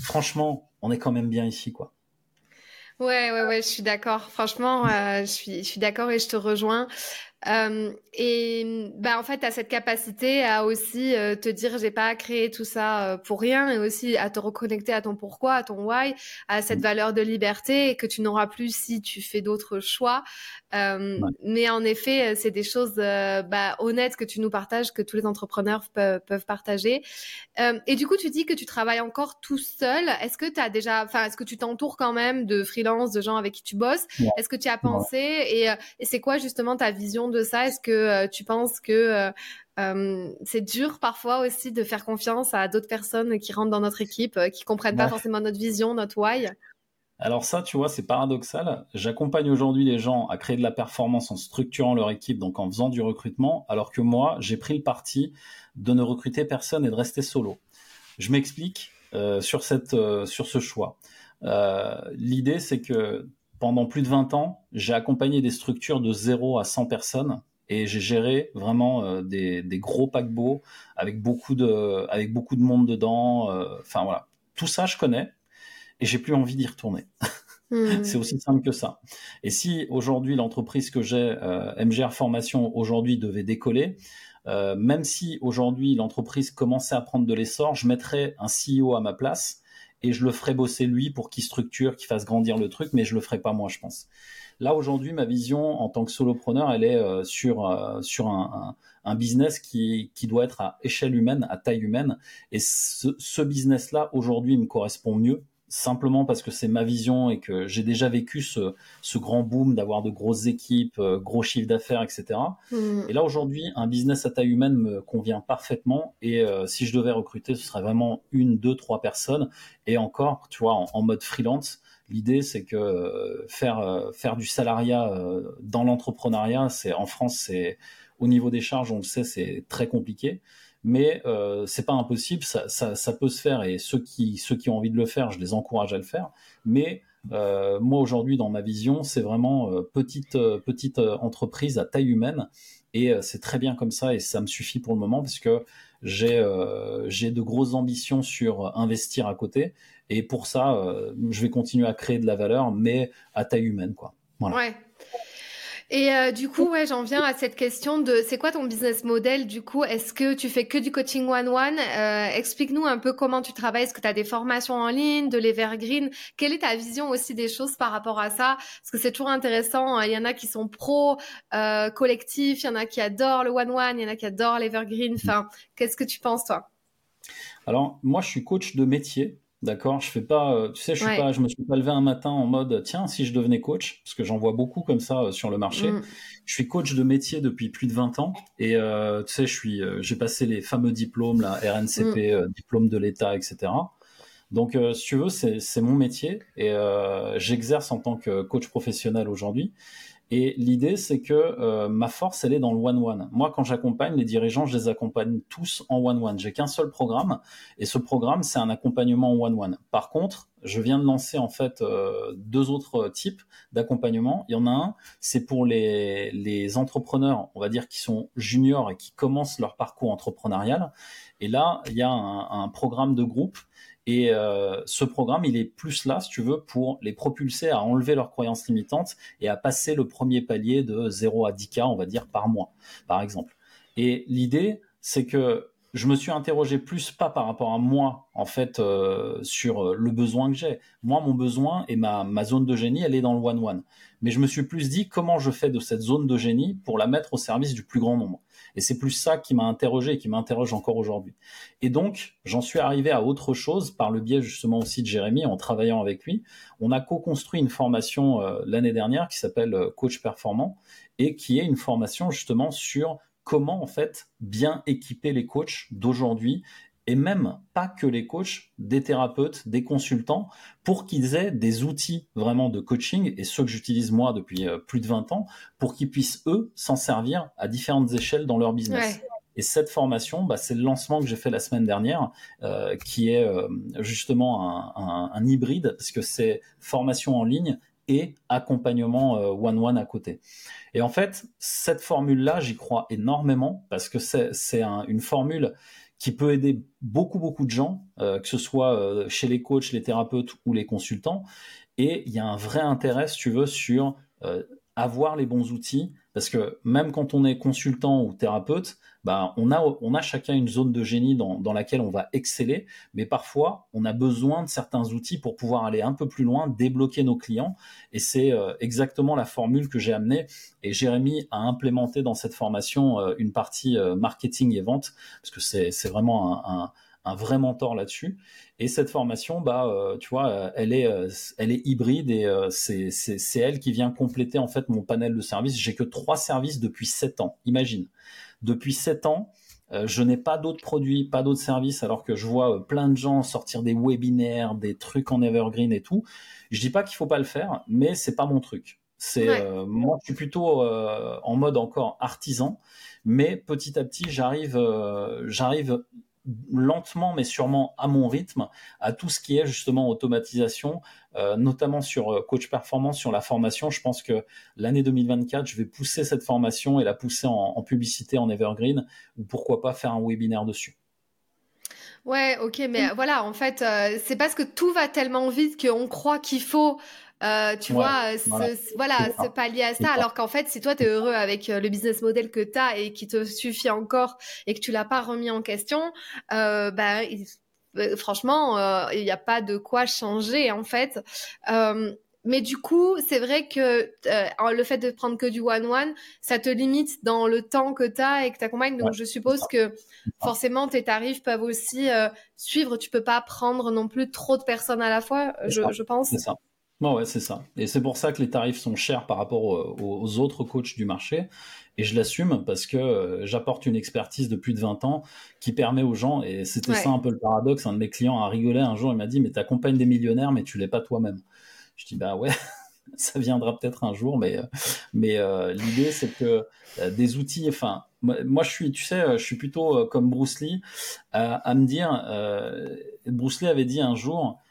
franchement, on est quand même bien ici, quoi. Ouais, ouais, ouais, je suis d'accord. Franchement, euh, je suis, je suis d'accord et je te rejoins. Euh, et bah en fait, tu as cette capacité à aussi euh, te dire j'ai pas créé tout ça euh, pour rien et aussi à te reconnecter à ton pourquoi, à ton why, à cette mmh. valeur de liberté et que tu n'auras plus si tu fais d'autres choix. Mais en effet, c'est des choses bah, honnêtes que tu nous partages, que tous les entrepreneurs peuvent, peuvent partager. et du coup, tu dis que tu travailles encore tout seul. Est-ce que tu as déjà, enfin, est-ce que tu t'entoures quand même de freelance, de gens avec qui tu bosses? Est-ce que tu as pensé? Et, et c'est quoi justement ta vision de ça? Est-ce que euh, tu penses que euh, euh, c'est dur parfois aussi de faire confiance à d'autres personnes qui rentrent dans notre équipe, qui comprennent pas forcément notre vision, notre why? Alors ça, tu vois, c'est paradoxal. J'accompagne aujourd'hui les gens à créer de la performance en structurant leur équipe, donc en faisant du recrutement, alors que moi, j'ai pris le parti de ne recruter personne et de rester solo. Je m'explique sur, cette, sur ce choix. L'idée, c'est que pendant plus de 20 ans, j'ai accompagné des structures de 0 à 100 personnes et j'ai géré vraiment euh, des, gros paquebots avec beaucoup de avec beaucoup de monde dedans. Euh, enfin voilà, tout ça je connais et j'ai plus envie d'y retourner. Hmm. <laughs> C'est aussi simple que ça. Et si aujourd'hui l'entreprise que j'ai, euh, MGR Formation, aujourd'hui devait décoller, même si aujourd'hui l'entreprise commençait à prendre de l'essor, je mettrais un CEO à ma place et je le ferais bosser lui pour qu'il structure, qu'il fasse grandir le truc, mais je le ferais pas moi, je pense. Là aujourd'hui, ma vision en tant que solopreneur, elle est euh, sur euh, sur un, un, business qui qui doit être à échelle humaine, à taille humaine. Et ce, ce business-là aujourd'hui me correspond mieux simplement parce que c'est ma vision et que j'ai déjà vécu ce, ce grand boom d'avoir de grosses équipes, euh, gros chiffres d'affaires, etc. Mmh. Et là aujourd'hui, un business à taille humaine me convient parfaitement. Et si je devais recruter, ce serait vraiment une, deux, trois personnes. Et encore, tu vois, en mode freelance, L'idée, c'est que euh, faire euh, faire du salariat euh, dans l'entrepreneuriat, c'est en France, c'est au niveau des charges, on le sait, c'est très compliqué. Mais euh, c'est pas impossible, ça, ça, peut se faire et ceux qui ceux qui ont envie de le faire, je les encourage à le faire. Mais moi aujourd'hui, dans ma vision, c'est vraiment petite petite entreprise à taille humaine et c'est très bien comme ça et ça me suffit pour le moment parce que j'ai j'ai de grosses ambitions sur investir à côté et pour ça, euh, je vais continuer à créer de la valeur, mais à taille humaine, quoi. Voilà. Ouais. Et euh, du coup, ouais, j'en viens à cette question de c'est quoi ton business model du coup? Est-ce que tu fais que du coaching one-one? Euh, Explique-nous un peu comment tu travailles. Est-ce que tu as des formations en ligne, de l'evergreen? Quelle est ta vision aussi des choses par rapport à ça? Parce que c'est toujours intéressant. Hein. Il y en a qui sont pro euh, collectif, il y en a qui adorent le one-one, il y en a qui adorent l'evergreen. Enfin, qu'est-ce que tu penses toi? Alors, moi, je suis coach de métier. D'accord, je fais pas, euh, tu sais, je suis pas, je me suis pas levé un matin en mode tiens si je devenais coach parce que j'en vois beaucoup comme ça euh, sur le marché. Mm. Je suis coach de métier depuis plus de 20 ans et euh, tu sais, je suis, j'ai passé les fameux diplômes là, RNCP, mm. diplôme de l'État, etc. Donc si tu veux, c'est mon métier et j'exerce en tant que coach professionnel aujourd'hui. Et l'idée, c'est que euh, ma force, elle est dans le one-one. Moi, quand j'accompagne les dirigeants, je les accompagne tous en one-one. J'ai qu'un seul programme, et ce programme, c'est un accompagnement en one-one. Par contre, je viens de lancer en fait euh, deux autres types d'accompagnement. Il y en a un, c'est pour les, les entrepreneurs, on va dire, qui sont juniors et qui commencent leur parcours entrepreneurial. Et là, il y a un, un programme de groupe Et euh, ce programme, il est plus là, si tu veux, pour les propulser à enlever leurs croyances limitantes et à passer le premier palier de 0 à 10K, on va dire, par mois, par exemple. Et l'idée, c'est que je me suis interrogé plus pas par rapport à moi, en fait, euh, sur euh, le besoin que j'ai. Moi, mon besoin et ma, ma zone de génie, elle est dans le one-one. Mais je me suis plus dit comment je fais de cette zone de génie pour la mettre au service du plus grand nombre. Et c'est plus ça qui m'a interrogé et qui m'interroge encore aujourd'hui. Et donc, j'en suis arrivé à autre chose par le biais justement aussi de Jérémy en travaillant avec lui. On a co-construit une formation euh, l'année dernière qui s'appelle Coach Performant et qui est une formation justement sur comment en fait bien équiper les coachs d'aujourd'hui et même pas que les coachs, des thérapeutes, des consultants, pour qu'ils aient des outils vraiment de coaching, et ceux que j'utilise moi depuis euh, plus de 20 ans, pour qu'ils puissent, eux, s'en servir à différentes échelles dans leur business. Et cette formation, bah, c'est le lancement que j'ai fait la semaine dernière, euh, qui est euh, justement un, un, hybride, parce que c'est formation en ligne et accompagnement one-one à côté. Et en fait, cette formule-là, j'y crois énormément parce que c'est une formule qui peut aider beaucoup, beaucoup de gens, euh, que ce soit euh, chez les coachs, les thérapeutes ou les consultants. Et il y a un vrai intérêt, si tu veux, sur euh, avoir les bons outils, parce que même quand on est consultant ou thérapeute, bah, on, a, on a chacun une zone de génie dans, dans laquelle on va exceller, mais parfois on a besoin de certains outils pour pouvoir aller un peu plus loin, débloquer nos clients, et c'est euh, exactement la formule que j'ai amenée, et Jérémy a implémenté dans cette formation euh, une partie euh, marketing et vente, parce que c'est vraiment un, un un vrai mentor là-dessus. Et cette formation, bah, euh, tu vois, euh, elle est, euh, elle est hybride et c'est elle qui vient compléter en fait mon panel de services. J'ai que trois services depuis sept ans. Imagine, depuis sept ans, je n'ai pas d'autres produits, pas d'autres services, alors que je vois plein de gens sortir des webinaires, des trucs en evergreen et tout. Je dis pas qu'il faut pas le faire, mais c'est pas mon truc. C'est moi, je suis plutôt en mode encore artisan, mais petit à petit, j'arrive, j'arrive lentement mais sûrement à mon rythme à tout ce qui est justement automatisation, euh, notamment sur euh, coach performance, sur la formation. Je pense que l'année 2024, je vais pousser cette formation et la pousser en, publicité en evergreen ou pourquoi pas faire un webinaire dessus. Ouais, ok, mais voilà, en fait, euh, c'est parce que tout va tellement vite qu'on croit qu'il faut euh, tu vois, voilà, ce, palier à ça, alors qu'en fait, si toi, tu es heureux avec euh, le business model que tu as et qui te suffit encore et que tu l'as pas remis en question, euh, bah, euh, franchement, il n'y a pas de quoi changer, en fait. mais du coup, c'est vrai que le fait de prendre que du one-one, ça te limite dans le temps que tu as et que tu accompagnes. Donc, je suppose que forcément, tes tarifs peuvent aussi suivre. Tu peux pas prendre non plus trop de personnes à la fois, je, je pense. C'est ça ouais, c'est ça. Et c'est pour ça que les tarifs sont chers par rapport aux, autres coachs du marché. Et je l'assume parce que euh, j'apporte une expertise de plus de 20 ans qui permet aux gens, et c'était ça un peu le paradoxe, un de mes clients a rigolé un jour, il m'a dit, mais t'accompagnes des millionnaires, mais tu l'es pas toi-même. Je dis, bah ouais, <laughs> ça viendra peut-être un jour, mais, mais euh, l'idée c'est que euh, des outils, enfin, moi, je suis, tu sais, je suis plutôt comme Bruce Lee à me dire, Bruce Lee avait dit un jour, euh,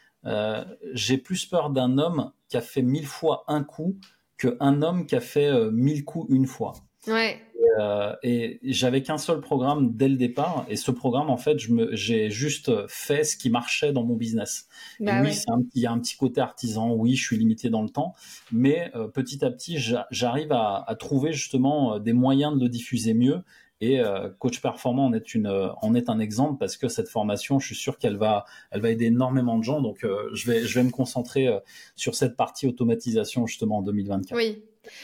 j'ai plus peur d'un homme qui a fait mille fois un coup qu'un homme qui a fait euh, mille coups une fois. Ouais. Euh, et j'avais qu'un seul programme dès le départ. Et ce programme, en fait, j'ai juste fait ce qui marchait dans mon business. Bah oui, il y a un petit côté artisan. Oui, je suis limité dans le temps, mais petit à petit, j'arrive à, à, trouver justement des moyens de le diffuser mieux et euh, coach performant en est une euh, en est un exemple parce que cette formation, je suis sûr qu'elle va elle va aider énormément de gens. Donc euh, je vais je me concentrer sur cette partie automatisation justement en 2024. Oui.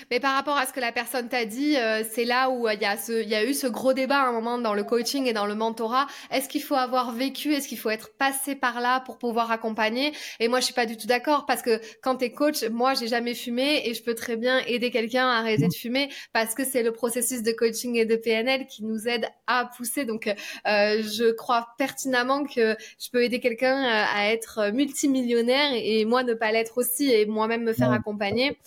Mais par rapport à ce que la personne t'a dit, euh, c'est là où il y, a ce, il y a eu ce gros débat à un moment dans le coaching et dans le mentorat. Est-ce qu'il faut avoir vécu? Est-ce qu'il faut être passé par là pour pouvoir accompagner? Et moi, je suis pas du tout d'accord parce que quand tu es coach, moi, j'ai jamais fumé et je peux très bien aider quelqu'un à arrêter de fumer parce que c'est le processus de coaching et de PNL qui nous aide à pousser. Donc, euh, je crois pertinemment que je peux aider quelqu'un euh, à être multimillionnaire et moi ne pas l'être aussi et moi-même me faire accompagner.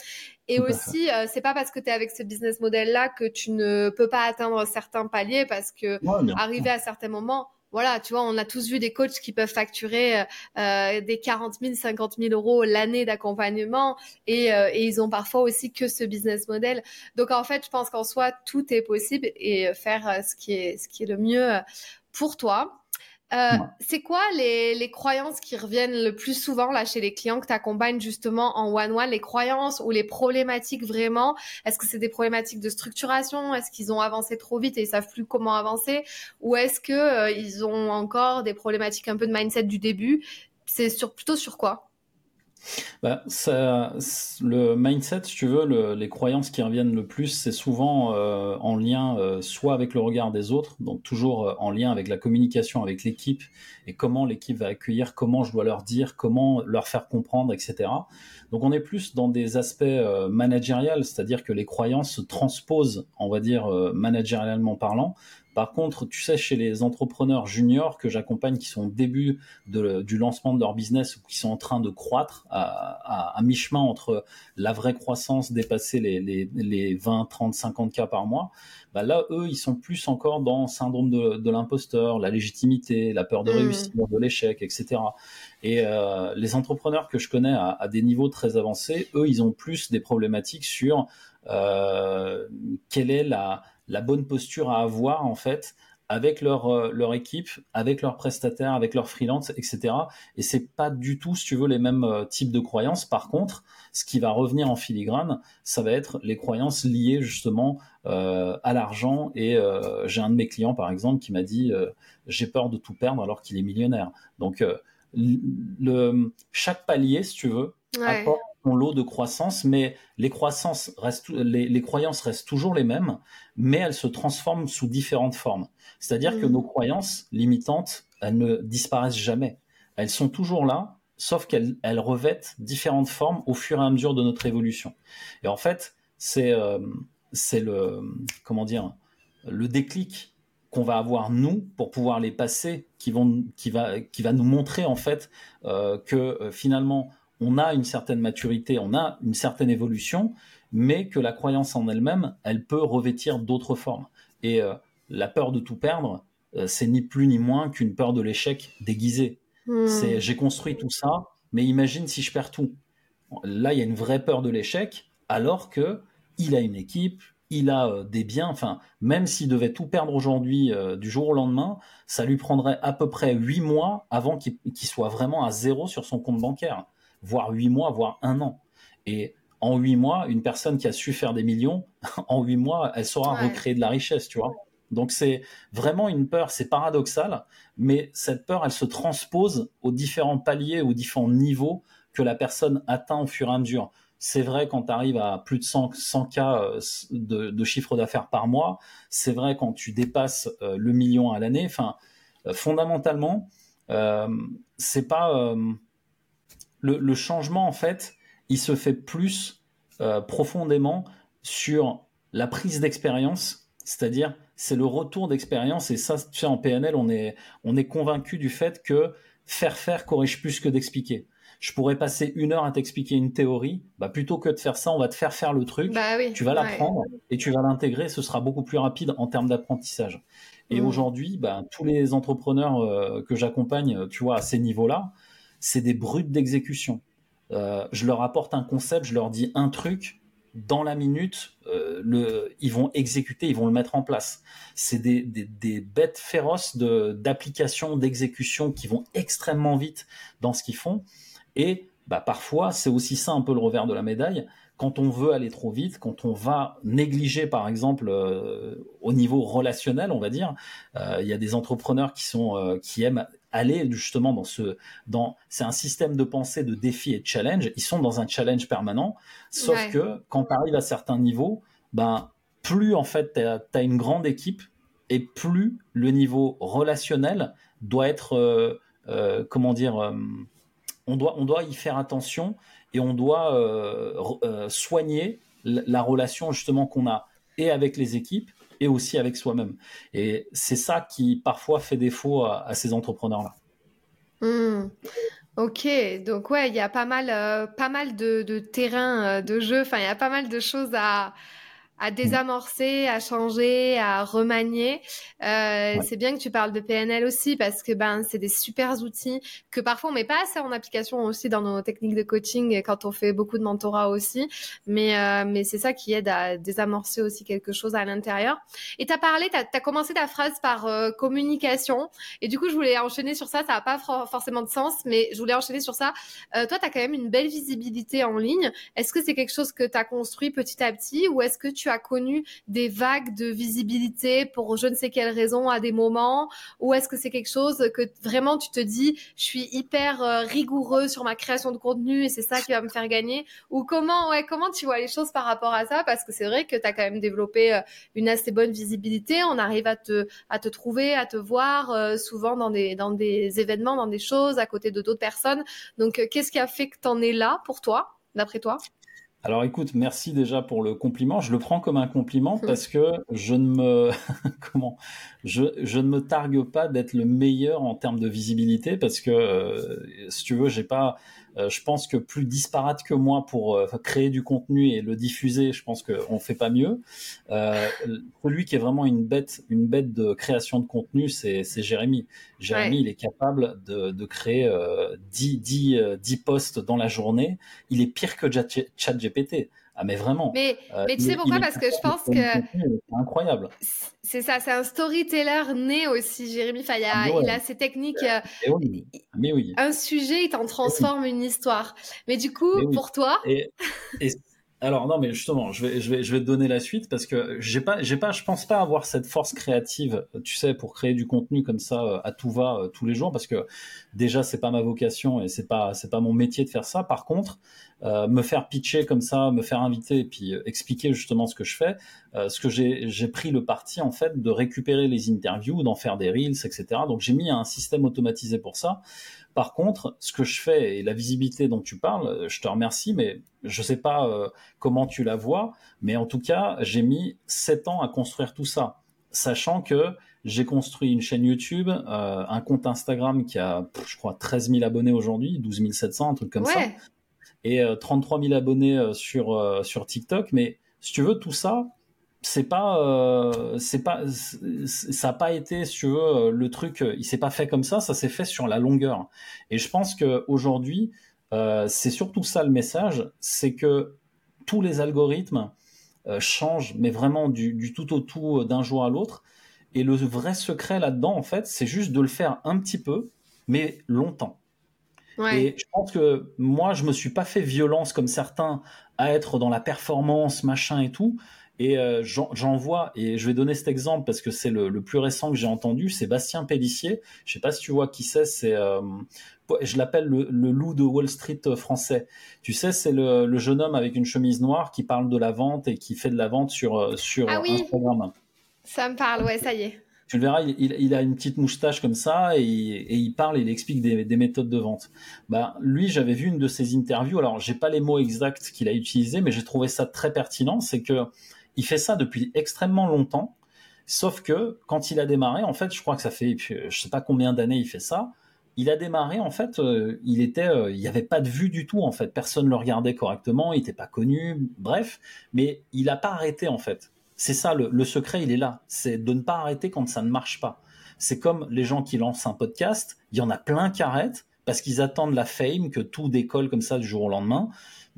Et aussi, euh, c'est pas parce que tu es avec ce business model-là que tu ne peux pas atteindre certains paliers parce que arriver à certains moments, voilà, tu vois, on a tous vu des coachs qui peuvent facturer euh, des 40 000, 50 000 euros l'année d'accompagnement et, euh, et, ils ont parfois aussi que ce business model. Donc en fait, je pense qu'en soi, tout est possible et faire ce qui est, ce qui est le mieux pour toi. Euh, c'est quoi les, les, croyances qui reviennent le plus souvent là chez les clients que tu accompagnes justement en one-one Les croyances ou les problématiques vraiment? Est-ce que c'est des problématiques de structuration? Est-ce qu'ils ont avancé trop vite et ils savent plus comment avancer? Ou est-ce que euh, ils ont encore des problématiques un peu de mindset du début? C'est sur, plutôt sur quoi? Bah, ça, le mindset, si tu veux, les croyances qui reviennent le plus, c'est souvent euh, en lien euh, soit avec le regard des autres, donc toujours euh, en lien avec la communication avec l'équipe et comment l'équipe va accueillir, comment je dois leur dire, comment leur faire comprendre, etc. Donc on est plus dans des aspects managériels, c'est-à-dire que les croyances se transposent, on va dire managérialement parlant, par contre, tu sais, chez les entrepreneurs juniors que j'accompagne, qui sont au début du lancement de leur business ou qui sont en train de croître à, mi-chemin entre la vraie croissance, dépasser les, 20, 30, 50 cas par mois, bah là, eux, ils sont plus encore dans le syndrome de, l'imposteur, la légitimité, la peur de mmh. réussir, de l'échec, etc. Et euh, les entrepreneurs que je connais à, des niveaux très avancés, eux, ils ont plus des problématiques sur euh, quelle est la la bonne posture à avoir en fait avec leur, euh, leur équipe, avec leurs prestataires, avec leurs freelance, etc. Et c'est pas du tout, si tu veux, les mêmes euh, types de croyances. Par contre, ce qui va revenir en filigrane, ça va être les croyances liées justement euh, à l'argent. Et j'ai un de mes clients, par exemple, qui m'a dit j'ai peur de tout perdre alors qu'il est millionnaire. Donc le, chaque palier, si tu veux, apporte son lot de croissance, mais les, croissances restent, les, croyances restent toujours les mêmes, mais elles se transforment sous différentes formes. C'est-à-dire que mm. nos croyances limitantes, elles ne disparaissent jamais. Elles sont toujours là, sauf qu'elles revêtent différentes formes au fur et à mesure de notre évolution. Et en fait, c'est euh, le comment dire le déclic qu'on va avoir nous pour pouvoir les passer qui vont qui va qui va nous montrer en fait euh, que euh, finalement on a une certaine maturité, on a une certaine évolution, mais que la croyance en elle-même, elle peut revêtir d'autres formes. Et euh, la peur de tout perdre, euh, c'est ni plus ni moins qu'une peur de l'échec déguisée. Hmm. C'est j'ai construit tout ça, mais imagine si je perds tout. Là, il y a une vraie peur de l'échec, alors que il a une équipe, il a euh, des biens. Enfin, même s'il devait tout perdre aujourd'hui, du jour au lendemain, ça lui prendrait à peu près huit mois avant qu'il soit vraiment à zéro sur son compte bancaire voire huit mois, voire un an. Et en huit mois, une personne qui a su faire des millions, <laughs> en huit mois, elle saura recréer de la richesse, tu vois. Donc c'est vraiment une peur, c'est paradoxal, mais cette peur, elle se transpose aux différents paliers, aux différents niveaux que la personne atteint au fur et à mesure. C'est vrai quand tu arrives à plus de 100, 100 cas euh, de, chiffre d'affaires par mois, c'est vrai quand tu dépasses euh, le million à l'année. Enfin, euh, fondamentalement, c'est pas le, changement, en fait, il se fait plus euh, profondément sur la prise d'expérience, c'est-à-dire c'est le retour d'expérience. Et ça, tu sais, en PNL, on est, on est convaincu du fait que faire faire corrige plus que d'expliquer. Je pourrais passer une heure à t'expliquer une théorie, bah plutôt que de faire ça, on va te faire faire le truc. Bah tu vas l'apprendre et tu vas l'intégrer. Ce sera beaucoup plus rapide en termes d'apprentissage. Et mmh. aujourd'hui, bah, tous les entrepreneurs euh, que j'accompagne, tu vois, à ces niveaux-là, c'est des brutes d'exécution. Euh, je leur apporte un concept, je leur dis un truc, dans la minute, euh, le, ils vont exécuter, ils vont le mettre en place. C'est des, des, bêtes féroces d'application, d'exécution qui vont extrêmement vite dans ce qu'ils font. Et bah, parfois, c'est aussi ça un peu le revers de la médaille. Quand on veut aller trop vite, quand on va négliger, par exemple, euh, au niveau relationnel, on va dire, il y a des entrepreneurs qui sont qui aiment aller justement dans ce dans c'est un système de pensée de défi et de challenge ils sont dans un challenge permanent. Sauf que quand tu arrives à certains niveaux ben plus en fait tu as, une grande équipe et plus le niveau relationnel doit être euh, euh, comment dire euh, on doit on doit y faire attention et on doit soigner la relation justement qu'on a et avec les équipes et aussi avec soi-même. Et c'est ça qui parfois fait défaut à, ces entrepreneurs-là. Hmm. Ok, donc ouais, il y a pas mal, euh, pas mal de, de terrain euh, de jeu. Enfin, il y a pas mal de choses à, à désamorcer, à changer, à remanier. Euh, C'est bien que tu parles de PNL aussi parce que ben c'est des super outils que parfois on met pas assez en application aussi dans nos techniques de coaching quand on fait beaucoup de mentorat aussi. Mais euh, mais c'est ça qui aide à désamorcer aussi quelque chose à l'intérieur. Et tu as parlé, tu as, commencé ta phrase par euh, communication. Et du coup, je voulais enchaîner sur ça. Ça n'a pas forcément de sens, mais je voulais enchaîner sur ça. Euh, toi, tu as quand même une belle visibilité en ligne. Est-ce que c'est quelque chose que tu as construit petit à petit ou est-ce que tu as connu des vagues de visibilité pour je ne sais quelle raison à des moments ou est-ce que c'est quelque chose que vraiment tu te dis je suis hyper euh, rigoureux sur ma création de contenu et c'est ça qui va me faire gagner? Ou comment ouais comment tu vois les choses par rapport à ça? Parce que c'est vrai que tu as quand même développé euh, une assez bonne visibilité. On arrive à te à te trouver à te voir euh, souvent dans des dans des événements dans des choses à côté de d'autres personnes. Donc qu'est-ce qui a fait que tu en es là pour toi d'après toi? Alors écoute, merci déjà pour le compliment. Je le prends comme un compliment hum. parce que je ne me <laughs> comment? Je, je ne me targue pas d'être le meilleur en termes de visibilité parce que euh, si tu veux, j'ai pas je pense que plus disparate que moi pour euh, créer du contenu et le diffuser, je pense qu'on fait pas mieux. Euh, celui qui est vraiment une bête, une bête de création de contenu, c'est Jérémy. Jérémy, il est capable de, de créer euh, 10, 10, 10 posts dans la journée. Il est pire que ChatGPT. Ah mais vraiment. Mais, euh, mais tu sais pourquoi? Parce que je pense que c'est incroyable. C'est ça, c'est un storyteller né aussi, Jérémy Faya. Ah, il a ses techniques. Euh, mais oui. Un sujet, il t'en transforme une histoire. Mais du coup, pour toi? Et, alors non, mais justement, je vais, je vais, je vais te donner la suite parce que j'ai pas, j'ai pas, je pense pas avoir cette force créative, tu sais, pour créer du contenu comme ça euh, à tout va tous les jours parce que déjà c'est pas ma vocation et c'est pas, c'est pas mon métier de faire ça. Par contre, euh, me faire pitcher comme ça, me faire inviter et puis euh, expliquer justement ce que je fais. Euh, ce que j'ai pris le parti en fait de récupérer les interviews, d'en faire des reels, etc. Donc j'ai mis un système automatisé pour ça. Par contre, ce que je fais et la visibilité dont tu parles, je te remercie, mais je sais pas comment tu la vois, mais en tout cas, j'ai mis sept ans à construire tout ça, sachant que j'ai construit une chaîne YouTube, euh, un compte Instagram qui a, je crois, 13 000 abonnés aujourd'hui, 12 700, un truc comme ça. Et 33 euh, 000 abonnés euh, sur euh, sur TikTok. Mais si tu veux, tout ça, c'est pas c'est pas ça a pas été si tu veux le truc il s'est pas fait comme ça ça s'est fait sur la longueur. Et je pense que aujourd'hui c'est surtout ça le message c'est que tous les algorithmes changent mais vraiment du, du tout au tout d'un jour à l'autre. Et le vrai secret là-dedans en fait c'est juste de le faire un petit peu mais longtemps. Et je pense que moi, je me suis pas fait violence comme certains à être dans la performance, machin et tout. Et euh, j'en vois, et je vais donner cet exemple parce que c'est le, plus récent que j'ai entendu, c'est Bastien Pellissier. Je sais pas si tu vois qui c'est, c'est euh, je l'appelle le, loup de Wall Street français. Tu sais, c'est le, jeune homme avec une chemise noire qui parle de la vente et qui fait de la vente sur, euh, sur ah oui. Instagram. Ça me parle, ouais, ça y est tu le verras, il, a une petite moustache comme ça et, il parle, il explique des, méthodes de vente. Bah, lui, j'avais vu une de ses interviews. Alors, j'ai pas les mots exacts qu'il a utilisés, mais j'ai trouvé ça très pertinent. C'est que il fait ça depuis extrêmement longtemps. Sauf que quand il a démarré, en fait, je crois que ça fait, je sais pas combien d'années il fait ça. Il a démarré, en fait, euh, il était, euh, il n'y avait pas de vue du tout, en fait. Personne le regardait correctement, il n'était pas connu, bref. Mais il n'a pas arrêté, en fait. C'est ça, le, secret, il est là. C'est de ne pas arrêter quand ça ne marche pas. C'est comme les gens qui lancent un podcast, il y en a plein qui arrêtent parce qu'ils attendent la fame, que tout décolle comme ça du jour au lendemain.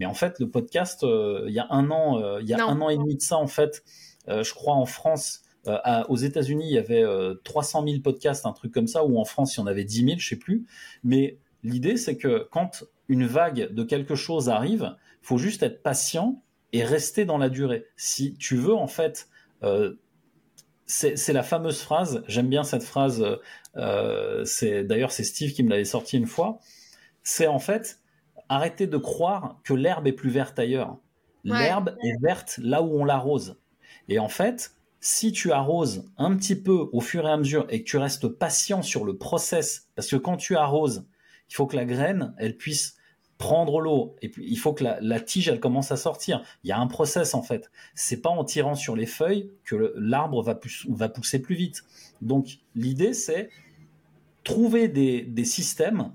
Mais en fait, le podcast, euh, il y a un an, euh, il y a un an et demi de ça, en fait, euh, je crois en France, aux États-Unis, il y avait 300 000 podcasts, un truc comme ça, ou en France, il y en avait 10 000, je sais plus. Mais l'idée, c'est que quand une vague de quelque chose arrive, faut juste être patient et rester dans la durée. Si tu veux, en fait, euh, c'est la fameuse phrase, j'aime bien cette phrase, euh, c'est d'ailleurs c'est Steve qui me l'avait sorti une fois, c'est en fait arrêter de croire que l'herbe est plus verte ailleurs. L'herbe est verte là où on l'arrose. Et en fait, si tu arroses un petit peu au fur et à mesure et que tu restes patient sur le process, parce que quand tu arroses, il faut que la graine, elle puisse prendre l'eau et puis il faut que la, tige elle commence à sortir. Il y a un process en fait. C'est pas en tirant sur les feuilles que l'arbre va, va pousser plus vite. Donc l'idée c'est trouver des, des systèmes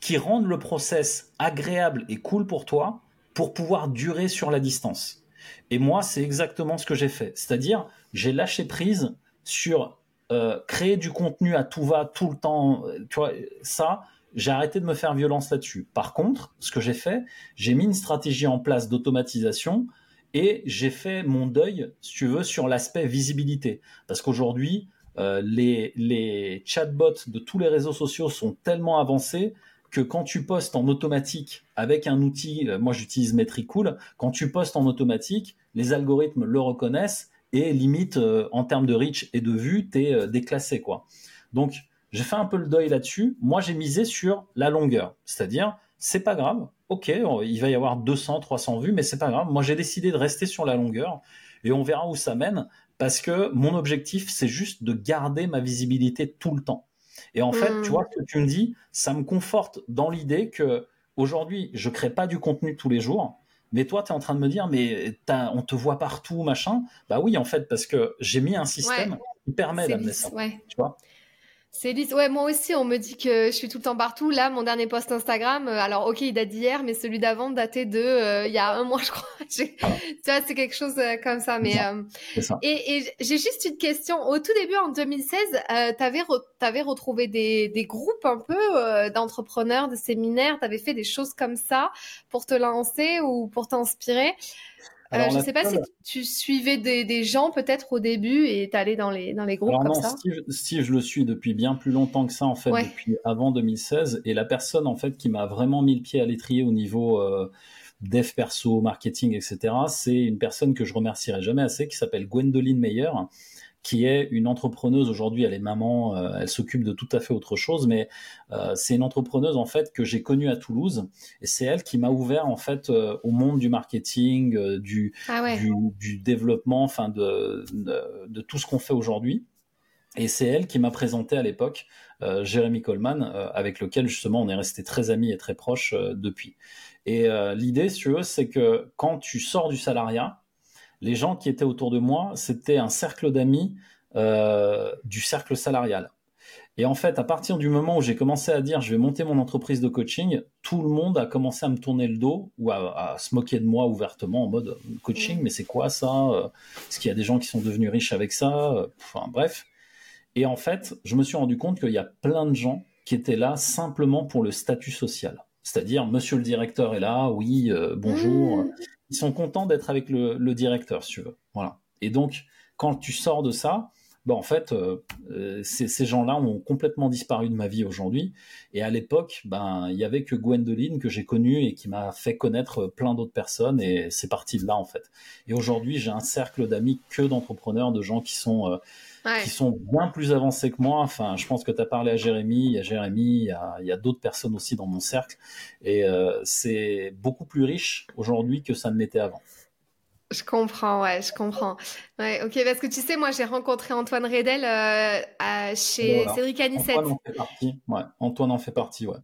qui rendent le process agréable et cool pour toi pour pouvoir durer sur la distance. Et moi, c'est exactement ce que j'ai fait. C'est-à-dire, j'ai lâché prise sur euh, créer du contenu à tout va, tout le temps. Tu vois, ça, j'ai arrêté de me faire violence là-dessus. Par contre, ce que j'ai fait, j'ai mis une stratégie en place d'automatisation et j'ai fait mon deuil, si tu veux, sur l'aspect visibilité. Parce qu'aujourd'hui, euh, les, les chatbots de tous les réseaux sociaux sont tellement avancés que quand tu postes en automatique avec un outil, euh, moi j'utilise Metricool, quand tu postes en automatique, les algorithmes le reconnaissent et limite euh, en termes de reach et de vue, tu es déclassé quoi. Donc j'ai fait un peu le deuil là-dessus. Moi j'ai misé sur la longueur, c'est-à-dire c'est pas grave, ok, il va y avoir 200, 300 vues, mais c'est pas grave. Moi j'ai décidé de rester sur la longueur et on verra où ça mène parce que mon objectif c'est juste de garder ma visibilité tout le temps. Et en fait, tu hmm. vois, ce que tu me dis, ça me conforte dans l'idée que aujourd'hui, je crée pas du contenu tous les jours. Mais toi, tu es en train de me dire, mais on te voit partout, machin. Bah oui, en fait, parce que j'ai mis un système qui permet d'amener ça. Tu vois lisse. Ouais, moi aussi, on me dit que je suis tout le temps partout. Là, mon dernier post Instagram, euh, alors ok, il date d'hier, mais celui d'avant datait de euh, il y a un mois, <laughs> je crois. tu vois, c'est quelque chose euh, comme ça. Mais ça. et, et j'ai juste une question. Au tout début, en 2016, euh, t'avais avais retrouvé des, des groupes un peu d'entrepreneurs, de séminaires? T'avais fait des choses comme ça pour te lancer ou pour t'inspirer? Euh, je ne sais pas si tu suivais des, gens peut-être au début et allé dans les, dans les groupes Alors comme non, ça? Steve, Steve, je le suis depuis bien plus longtemps que ça, en fait, depuis avant 2016. Et la personne, en fait, qui m'a vraiment mis le pied à l'étrier au niveau euh, dev perso, marketing, etc., c'est une personne que je remercierai jamais assez, qui s'appelle Gwendoline Meyer, qui est une entrepreneuse aujourd'hui. Elle est maman, euh, elle s'occupe de tout à fait autre chose, mais euh, c'est une entrepreneuse en fait que j'ai connue à Toulouse et c'est elle qui m'a ouvert en fait euh, au monde du marketing, du, ah du, développement, enfin de, de, tout ce qu'on fait aujourd'hui. Et c'est elle qui m'a présenté à l'époque Jérémy Coleman, avec lequel justement on est resté très amis et très proches depuis. Et l'idée, si tu veux, c'est que quand tu sors du salariat, les gens qui étaient autour de moi, c'était un cercle d'amis euh, du cercle salarial. Et en fait, à partir du moment où j'ai commencé à dire je vais monter mon entreprise de coaching, tout le monde a commencé à me tourner le dos ou à, se moquer de moi ouvertement en mode coaching, mais c'est quoi ça Est-ce qu'il y a des gens qui sont devenus riches avec ça Enfin bref. Et en fait, je me suis rendu compte qu'il y a plein de gens qui étaient là simplement pour le statut social. C'est-à-dire, monsieur le directeur est là, oui, euh, bonjour, mmh ils sont contents d'être avec le, directeur, si tu veux. Voilà. Et donc, quand tu sors de ça, ben en fait, euh, euh, ces gens-là ont complètement disparu de ma vie aujourd'hui. Et à l'époque, ben, il y avait que Gwendoline que j'ai connue et qui m'a fait connaître plein d'autres personnes. Et c'est parti de là, en fait. Et aujourd'hui, j'ai un cercle d'amis que d'entrepreneurs, de gens qui sont euh, qui sont bien plus avancés que moi. Enfin, je pense que tu as parlé à Jérémy, il y a Jérémy, il y a, d'autres personnes aussi dans mon cercle. Et euh, c'est beaucoup plus riche aujourd'hui que ça ne l'était avant. Je comprends, ouais, je comprends. Ouais, ok, parce que tu sais, moi, j'ai rencontré Antoine Redel euh, chez Cédric Anissette. Antoine en fait partie, ouais. Antoine en fait partie, ouais.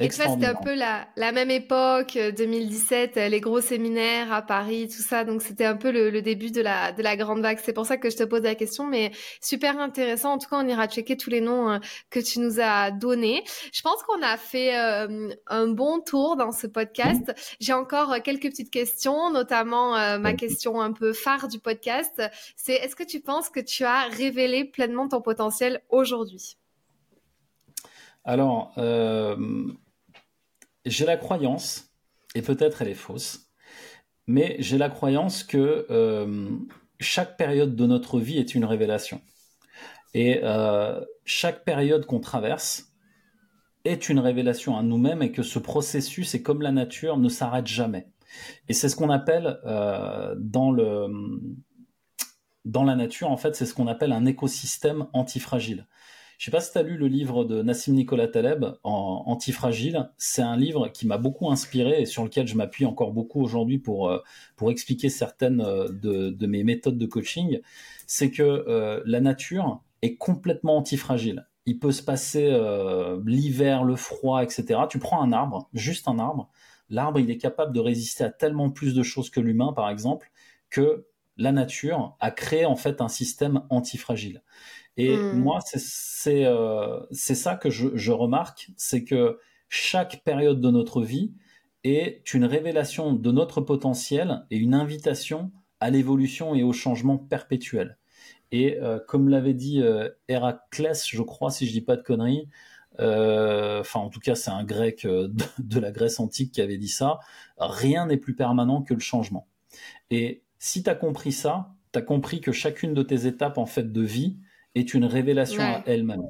Et tu vois, c'était un peu la, la même époque, 2017, euh, euh, les gros séminaires à Paris, tout ça. Donc, c'était un peu le, début de la, de la grande vague. C'est pour ça que je te pose la question, mais super intéressant. En tout cas, on ira checker tous les noms euh, que tu nous as donnés. Je pense qu'on a fait un bon tour dans ce podcast. J'ai encore quelques petites questions, notamment ma question un peu phare du podcast. C'est est-ce que tu penses que tu as révélé pleinement ton potentiel aujourd'hui? Alors, euh, j'ai la croyance, et peut-être elle est fausse, mais j'ai la croyance que euh, chaque période de notre vie est une révélation. Et euh, chaque période qu'on traverse est une révélation à nous-mêmes et que ce processus, est comme la nature, ne s'arrête jamais. Et c'est ce qu'on appelle dans le dans la nature, en fait, c'est ce qu'on appelle un écosystème antifragile. Je sais pas si tu as lu le livre de Nassim Nicolas Taleb, en Antifragile. C'est un livre qui m'a beaucoup inspiré et sur lequel je m'appuie encore beaucoup aujourd'hui pour, euh, pour expliquer certaines euh, de, de mes méthodes de coaching. C'est que euh, la nature est complètement antifragile. Il peut se passer l'hiver, le froid, etc. Tu prends un arbre, juste un arbre. L'arbre, il est capable de résister à tellement plus de choses que l'humain, par exemple, que la nature a créé en fait un système antifragile. Et hmm. moi, euh, c'est ça que je, je remarque, c'est que chaque période de notre vie est une révélation de notre potentiel et une invitation à l'évolution et au changement perpétuel. Et comme l'avait dit Héraclès, je crois, si je dis pas de conneries, enfin en tout cas c'est un grec de, la Grèce antique qui avait dit ça, rien n'est plus permanent que le changement. Et si tu as compris ça, tu as compris que chacune de tes étapes en fait de vie est une révélation à elle-même.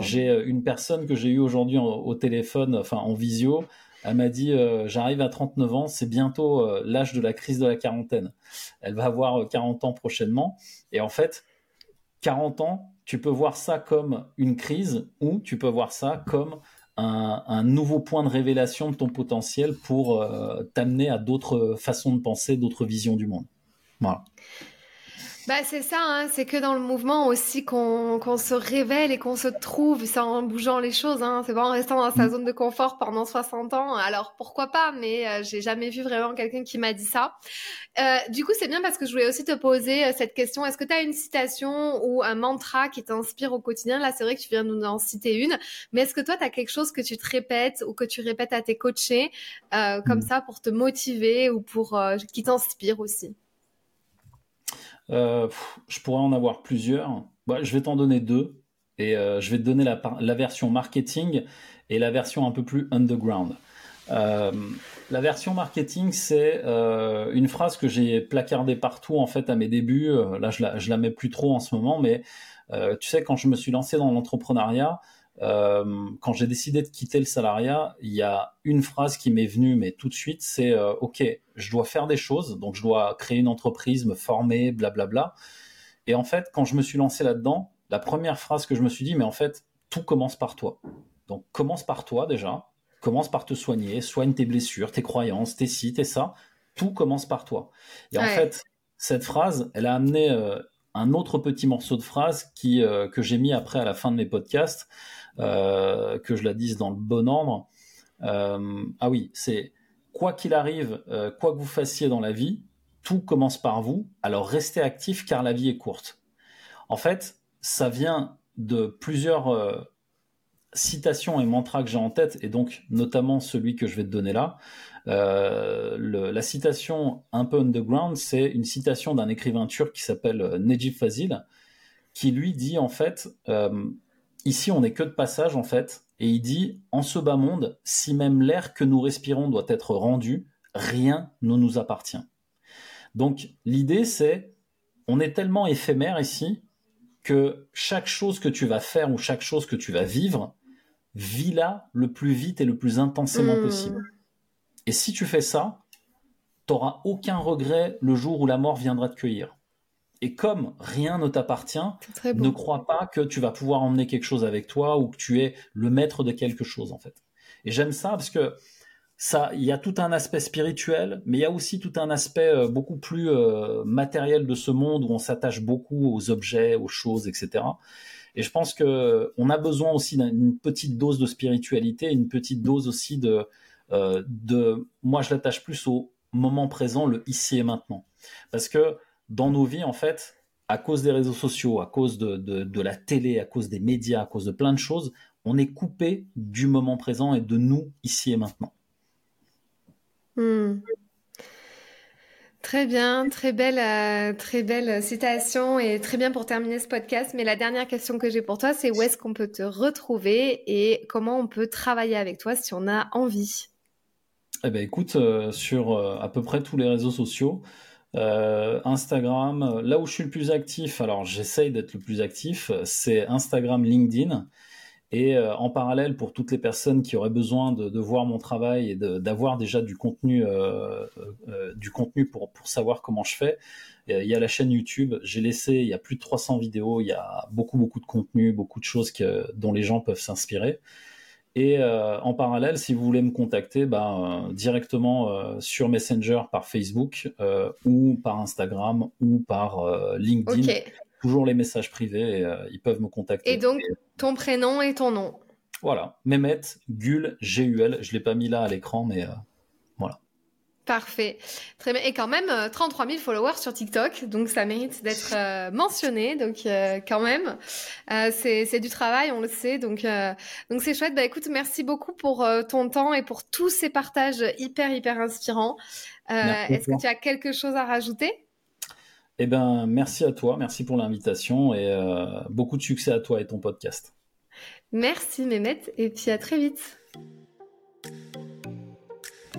J'ai euh, une personne que j'ai eue aujourd'hui au téléphone, enfin en visio, elle m'a dit euh, j'arrive à 39 ans, c'est bientôt euh, l'âge de la crise de la quarantaine. Elle va avoir 40 ans prochainement et en fait 40 ans, tu peux voir ça comme une crise ou tu peux voir ça comme un, nouveau point de révélation de ton potentiel pour t'amener à d'autres façons de penser, d'autres visions du monde. Voilà. Bah, c'est ça, hein, c'est que dans le mouvement aussi qu'on se révèle et qu'on se trouve, c'est en bougeant les choses, hein, c'est pas en restant dans sa mm. zone de confort pendant 60 ans. Alors pourquoi pas, mais euh, j'ai jamais vu vraiment quelqu'un qui m'a dit ça. Euh, du coup, c'est bien parce que je voulais aussi te poser euh, cette question. Est-ce que tu as une citation ou un mantra qui t'inspire au quotidien? Là, c'est vrai que tu viens de nous en citer une, mais est-ce que toi, tu as quelque chose que tu te répètes ou que tu répètes à tes coachés comme mm. ça pour te motiver ou pour qui t'inspire aussi? Euh, je pourrais en avoir plusieurs. Bah, je vais t'en donner deux. Et euh, je vais te donner la, version marketing et la version un peu plus underground. Euh, la version marketing, c'est une phrase que j'ai placardée partout en fait à mes débuts. là, je la, la mets plus trop en ce moment, mais tu sais, quand je me suis lancé dans l'entrepreneuriat, quand j'ai décidé de quitter le salariat, il y a une phrase qui m'est venue, mais tout de suite, c'est OK, je dois faire des choses, donc je dois créer une entreprise, me former, blablabla. Et en fait, quand je me suis lancé là-dedans, la première phrase que je me suis dit, mais en fait, tout commence par toi. Donc commence par toi déjà, commence par te soigner, soigne tes blessures, tes croyances, tes ci, tes ça. Tout commence par toi. Et en fait, cette phrase, elle a amené euh, un autre petit morceau de phrase qui, que j'ai mis après à la fin de mes podcasts. Euh, que je la dise dans le bon ordre. Euh, ah oui, c'est quoi qu'il arrive, euh, quoi que vous fassiez dans la vie, tout commence par vous. Alors restez actif car la vie est courte. En fait, ça vient de plusieurs citations et mantras que j'ai en tête, et donc notamment celui que je vais te donner là. la citation un peu underground, c'est une citation d'un écrivain turc qui s'appelle Necip Fazil, qui lui dit en fait Ici, on n'est que de passage, en fait. Et il dit, en ce bas monde, si même l'air que nous respirons doit être rendu, rien ne nous appartient. Donc, l'idée, c'est, on est tellement éphémère ici que chaque chose que tu vas faire ou chaque chose que tu vas vivre, vis-la le plus vite et le plus intensément hmm. possible. Et si tu fais ça, tu n'auras aucun regret le jour où la mort viendra te cueillir. Et comme rien ne t'appartient, ne crois pas que tu vas pouvoir emmener quelque chose avec toi ou que tu es le maître de quelque chose en fait. Et j'aime ça parce que ça, il y a tout un aspect spirituel, mais il y a aussi tout un aspect euh, beaucoup plus euh, matériel de ce monde où on s'attache beaucoup aux objets, aux choses, etc. Et je pense que on a besoin aussi d'une petite dose de spiritualité, une petite dose aussi de, euh, de, moi je l'attache plus au moment présent, le ici et maintenant, parce que dans nos vies, en fait, à cause des réseaux sociaux, à cause de, la télé, à cause des médias, à cause de plein de choses, on est coupé du moment présent et de nous ici et maintenant. Hmm. Très bien, très belle, euh, très belle citation et très bien pour terminer ce podcast. Mais la dernière question que j'ai pour toi, c'est où est-ce qu'on peut te retrouver et comment on peut travailler avec toi si on a envie? Eh ben écoute, euh, sur euh, à peu près tous les réseaux sociaux, euh, Instagram, là où je suis le plus actif, alors j'essaye d'être le plus actif, c'est Instagram, LinkedIn. Et euh, en parallèle, pour toutes les personnes qui auraient besoin de, voir mon travail et d'avoir déjà du contenu, euh, du contenu pour, pour savoir comment je fais, il y a la chaîne YouTube. J'ai laissé, il y a plus de 300 vidéos, il y a beaucoup beaucoup de contenu, beaucoup de choses que, dont les gens peuvent s'inspirer. Et euh, en parallèle, si vous voulez me contacter, ben, euh, directement euh, sur Messenger par Facebook ou par Instagram ou par LinkedIn. Toujours les messages privés, ils peuvent me contacter. Et donc, ton prénom et ton nom. Voilà, Mehmet Gul, G-U-L. Je ne l'ai pas mis là à l'écran, mais Parfait. Très bien. Et quand même, 33 euh, 000 followers sur TikTok, donc ça mérite d'être euh, mentionné. Donc euh, quand même, c'est du travail, on le sait. Donc donc c'est chouette. Bah écoute, merci beaucoup pour ton temps et pour tous ces partages hyper hyper inspirants. Est-ce que tu as quelque chose à rajouter? Eh ben, merci à toi, merci pour l'invitation et beaucoup de succès à toi et ton podcast. Merci Mehmet et puis à très vite.